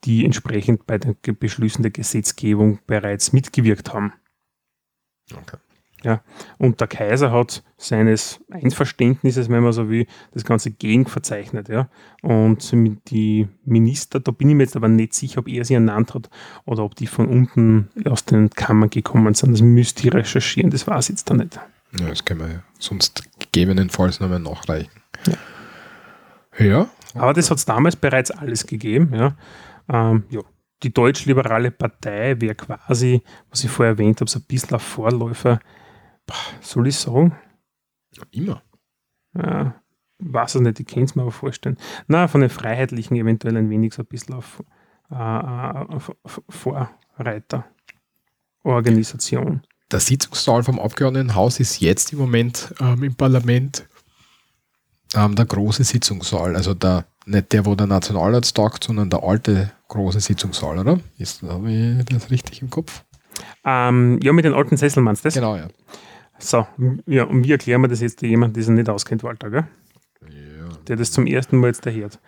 die entsprechend bei den Beschlüssen der Gesetzgebung bereits mitgewirkt haben. Okay. Ja, und der Kaiser hat seines Einverständnisses, wenn man so will, das Ganze gegenverzeichnet. Ja. Und die Minister, da bin ich mir jetzt aber nicht sicher, ob er sie ernannt hat oder ob die von unten aus den Kammern gekommen sind. Das müsste ich recherchieren, das weiß ich jetzt da nicht. Ja, das können wir ja sonst gegebenenfalls nochmal nachreichen. Ja. ja. Aber das hat es damals bereits alles gegeben. Ja. Ähm, ja die deutsch-liberale Partei wäre quasi, was ich vorher erwähnt habe, so ein bisschen ein Vorläufer soll ich sagen? Immer. Ja, weiß es nicht, ich kann es mir aber vorstellen. Na, von den Freiheitlichen eventuell ein wenig so ein bisschen auf, äh, auf Vorreiterorganisation. Der Sitzungssaal vom Abgeordnetenhaus ist jetzt im Moment ähm, im Parlament ähm, der große Sitzungssaal, also der, nicht der, wo der Nationalrat tagt, sondern der alte große Sitzungssaal, oder? Ist, habe ich das richtig im Kopf? Ähm, ja, mit den alten Sesseln meinst du das? Genau, ja. So, ja, und wie erklären wir das jetzt jemand, der sich nicht auskennt, Walter, gell? Ja, der das zum ersten Mal jetzt erhört,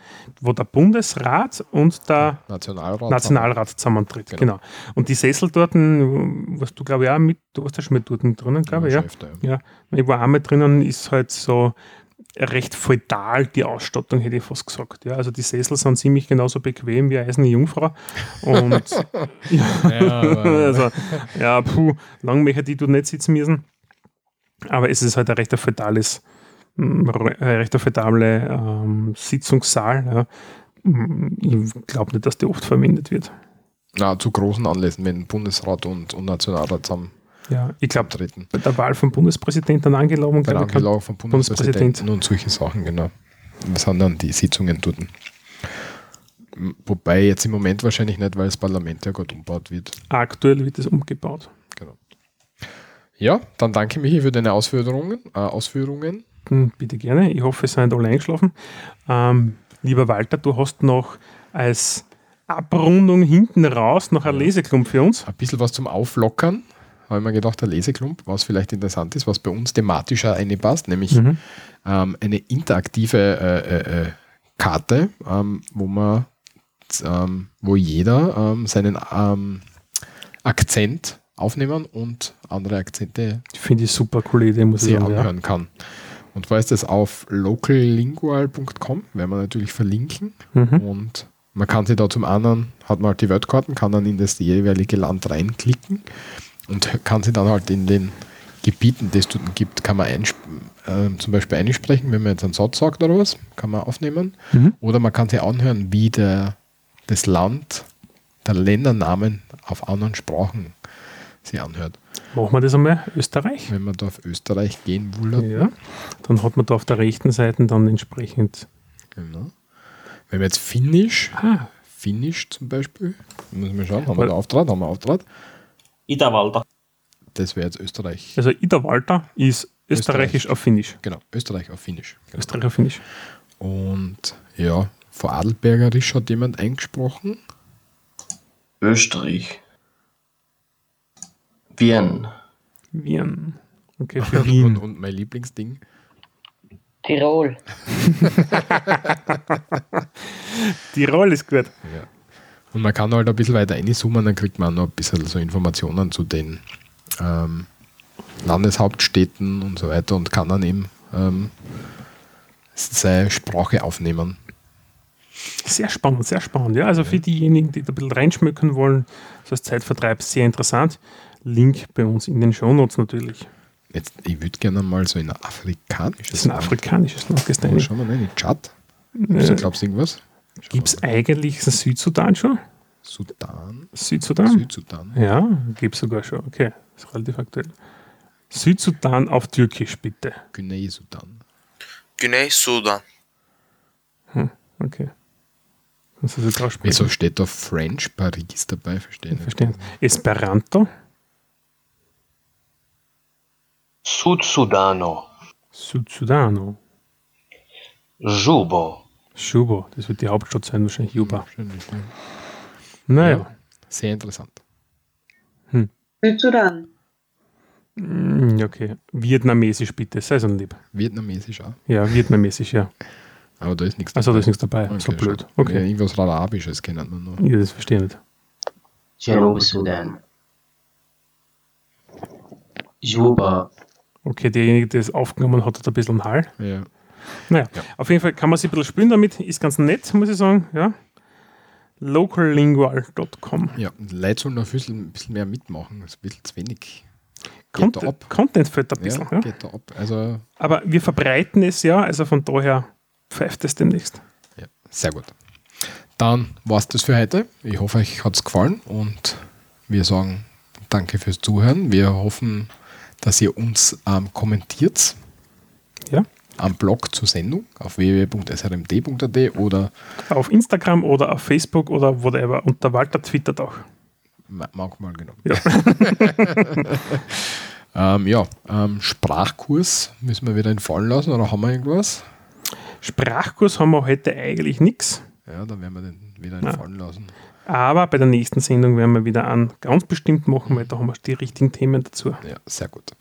wo der Bundesrat und der Nationalrat. Nationalrat zusammentritt. Genau. Genau. Und die Sessel dort, was du glaube ich auch mit, du warst ja schon mit dort drinnen, glaube ich, ja. Ja. Ja, ich war einmal drinnen, ist halt so recht feudal die Ausstattung, hätte ich fast gesagt. Ja, also die Sessel sind ziemlich genauso bequem wie eine eiserne Jungfrau. Und Ja, also, ja, puh, lang möchte ich dort nicht sitzen müssen. Aber es ist halt ein recht feudales, mm, re- ein recht feudale ähm, Sitzungssaal. Ja. Mm, Ich glaube nicht, dass die oft verwendet wird. Na, zu großen Anlässen, wenn Bundesrat und, und Nationalrat zusammen Ja, ich glaube, treten. bei der Wahl vom Bundespräsidenten angelaufen, Bei der Angelaufen vom Bundespräsident. Bundespräsidenten und solche Sachen, genau. Das sind dann die Sitzungen dort. Wobei jetzt im Moment wahrscheinlich nicht, weil das Parlament ja gerade umgebaut wird. aktuell wird es umgebaut. Ja, dann danke Michi für deine Ausführungen. Äh, Ausführungen. Hm, Bitte gerne. Ich hoffe, es sind alle eingeschlafen. Ähm, lieber Walter, du hast noch als Abrundung hinten raus noch ein Leseklump für uns. Ein bisschen was zum Auflockern. Habe ich mir gedacht, der Leseklump, was vielleicht interessant ist, was bei uns thematischer passt, nämlich Mhm. ähm, eine interaktive äh, äh, äh, Karte, ähm, wo man ähm, wo jeder ähm, seinen ähm, Akzent aufnehmen und andere Akzente Finde ich super coole Idee, muss ich sagen. Ja. anhören kann. Und zwar ist das auf locallingual.com, werden wir natürlich verlinken. Mhm. Und man kann sich da zum anderen, hat man halt die Weltkarten, kann dann in das jeweilige Land reinklicken und kann sich dann halt in den Gebieten, die es dort gibt, kann man äh, zum Beispiel einsprechen, wenn man jetzt einen Satz sagt oder was, kann man aufnehmen. Mhm. Oder man kann sich anhören, wie der, das Land, der Ländernamen auf anderen Sprachen sich anhört. Machen wir das einmal, Österreich. Wenn man da auf Österreich gehen will, Ja. Dann hat man da auf der rechten Seite dann entsprechend. genau. wenn wir jetzt Finnisch, Ah, Finnisch zum Beispiel, müssen wir schauen, haben wir Weil- da Auftrag, haben wir Auftrag, Iderwalder. das wäre jetzt Österreich. also Ida Walter ist österreichisch Österreich. auf Finnisch. Genau, Österreich auf Finnisch. Genau. Österreich auf Finnisch. Und ja, vor Adelbergerisch hat jemand eingesprochen. Österreich. Wien. Wien. Okay, für Und, Wien. und mein Lieblingsding, Tirol. Tirol ist gut. Ja. Und man kann halt ein bisschen weiter reinzoomen, dann kriegt man auch noch ein bisschen so Informationen zu den ähm, Landeshauptstädten und so weiter und kann dann eben ähm, seine Sprache aufnehmen. Sehr spannend, sehr spannend. Ja, also für diejenigen, die da ein bisschen reinschmücken wollen, so als Zeitvertreib, sehr interessant. Link bei uns in den Shownotes natürlich. Jetzt, ich würde gerne mal so in ein afrikanisches Das ist ein afrikanisches Land. Gehst du Mal rein? Schauen wir rein, in Tschad. Äh, Glaubst du irgendwas? Gibt es eigentlich einen Südsudan schon? Sudan? Südsudan? Südsudan? Ja, gibt es sogar schon. Okay, ist relativ aktuell. Südsudan auf Türkisch, bitte. Guinea-Sudan. Güney Sudan. Okay. Wieso steht da French Paris dabei? Verstehen. Verstehen. Esperanto, Sudsudano. Südsudano, Jubo. Shubo, das wird die Hauptstadt sein, wahrscheinlich Juba. Wahrscheinlich, ja. Naja, Sehr interessant. Südsudan. Mm, ja, okay. Vietnamesisch bitte, sei so lieb. Vietnamesisch auch. Ja, vietnamesisch, ja. Aber da ist nichts Also da ist nichts dabei, Okay, so blöd. Okay, Ja, irgendwas Arabisches kennt man noch. ja, das verstehe ich nicht. Janub-Sudan. Juba. Okay, derjenige, der es aufgenommen hat, hat ein bisschen Hall. Ja. Naja, Ja. auf jeden Fall kann man sich ein bisschen spielen damit, ist ganz nett, muss ich sagen. Ja. Locallingual.com. ja. Leute sollen noch ein bisschen, ein bisschen mehr mitmachen. Das ist ein bisschen zu wenig. Geht da Content, ab. Content fällt ein bisschen. Ja, Ja, geht da ab. Also, Aber wir verbreiten es ja, also von daher pfeift es demnächst. ja, sehr gut. Dann war es das für heute. Ich hoffe, euch hat es gefallen und wir sagen danke fürs Zuhören. Wir hoffen, dass ihr uns ähm, kommentiert Ja. am Blog zur Sendung auf www.srmd.at oder Auf Instagram oder auf Facebook oder whatever. Und der Walter twittert auch. ma- manchmal genau. Ja. ähm, ja, ähm, Sprachkurs müssen wir wieder entfallen lassen oder haben wir irgendwas? Sprachkurs haben wir heute eigentlich nichts. Ja, dann werden wir den wieder entfallen lassen. Aber bei der nächsten Sendung werden wir wieder an ganz bestimmt machen, weil da haben wir die richtigen Themen dazu. Ja, sehr gut.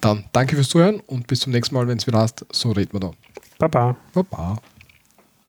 Dann danke fürs Zuhören und bis zum nächsten Mal, wenn es wieder heißt, so reden wir da. Baba. Baba.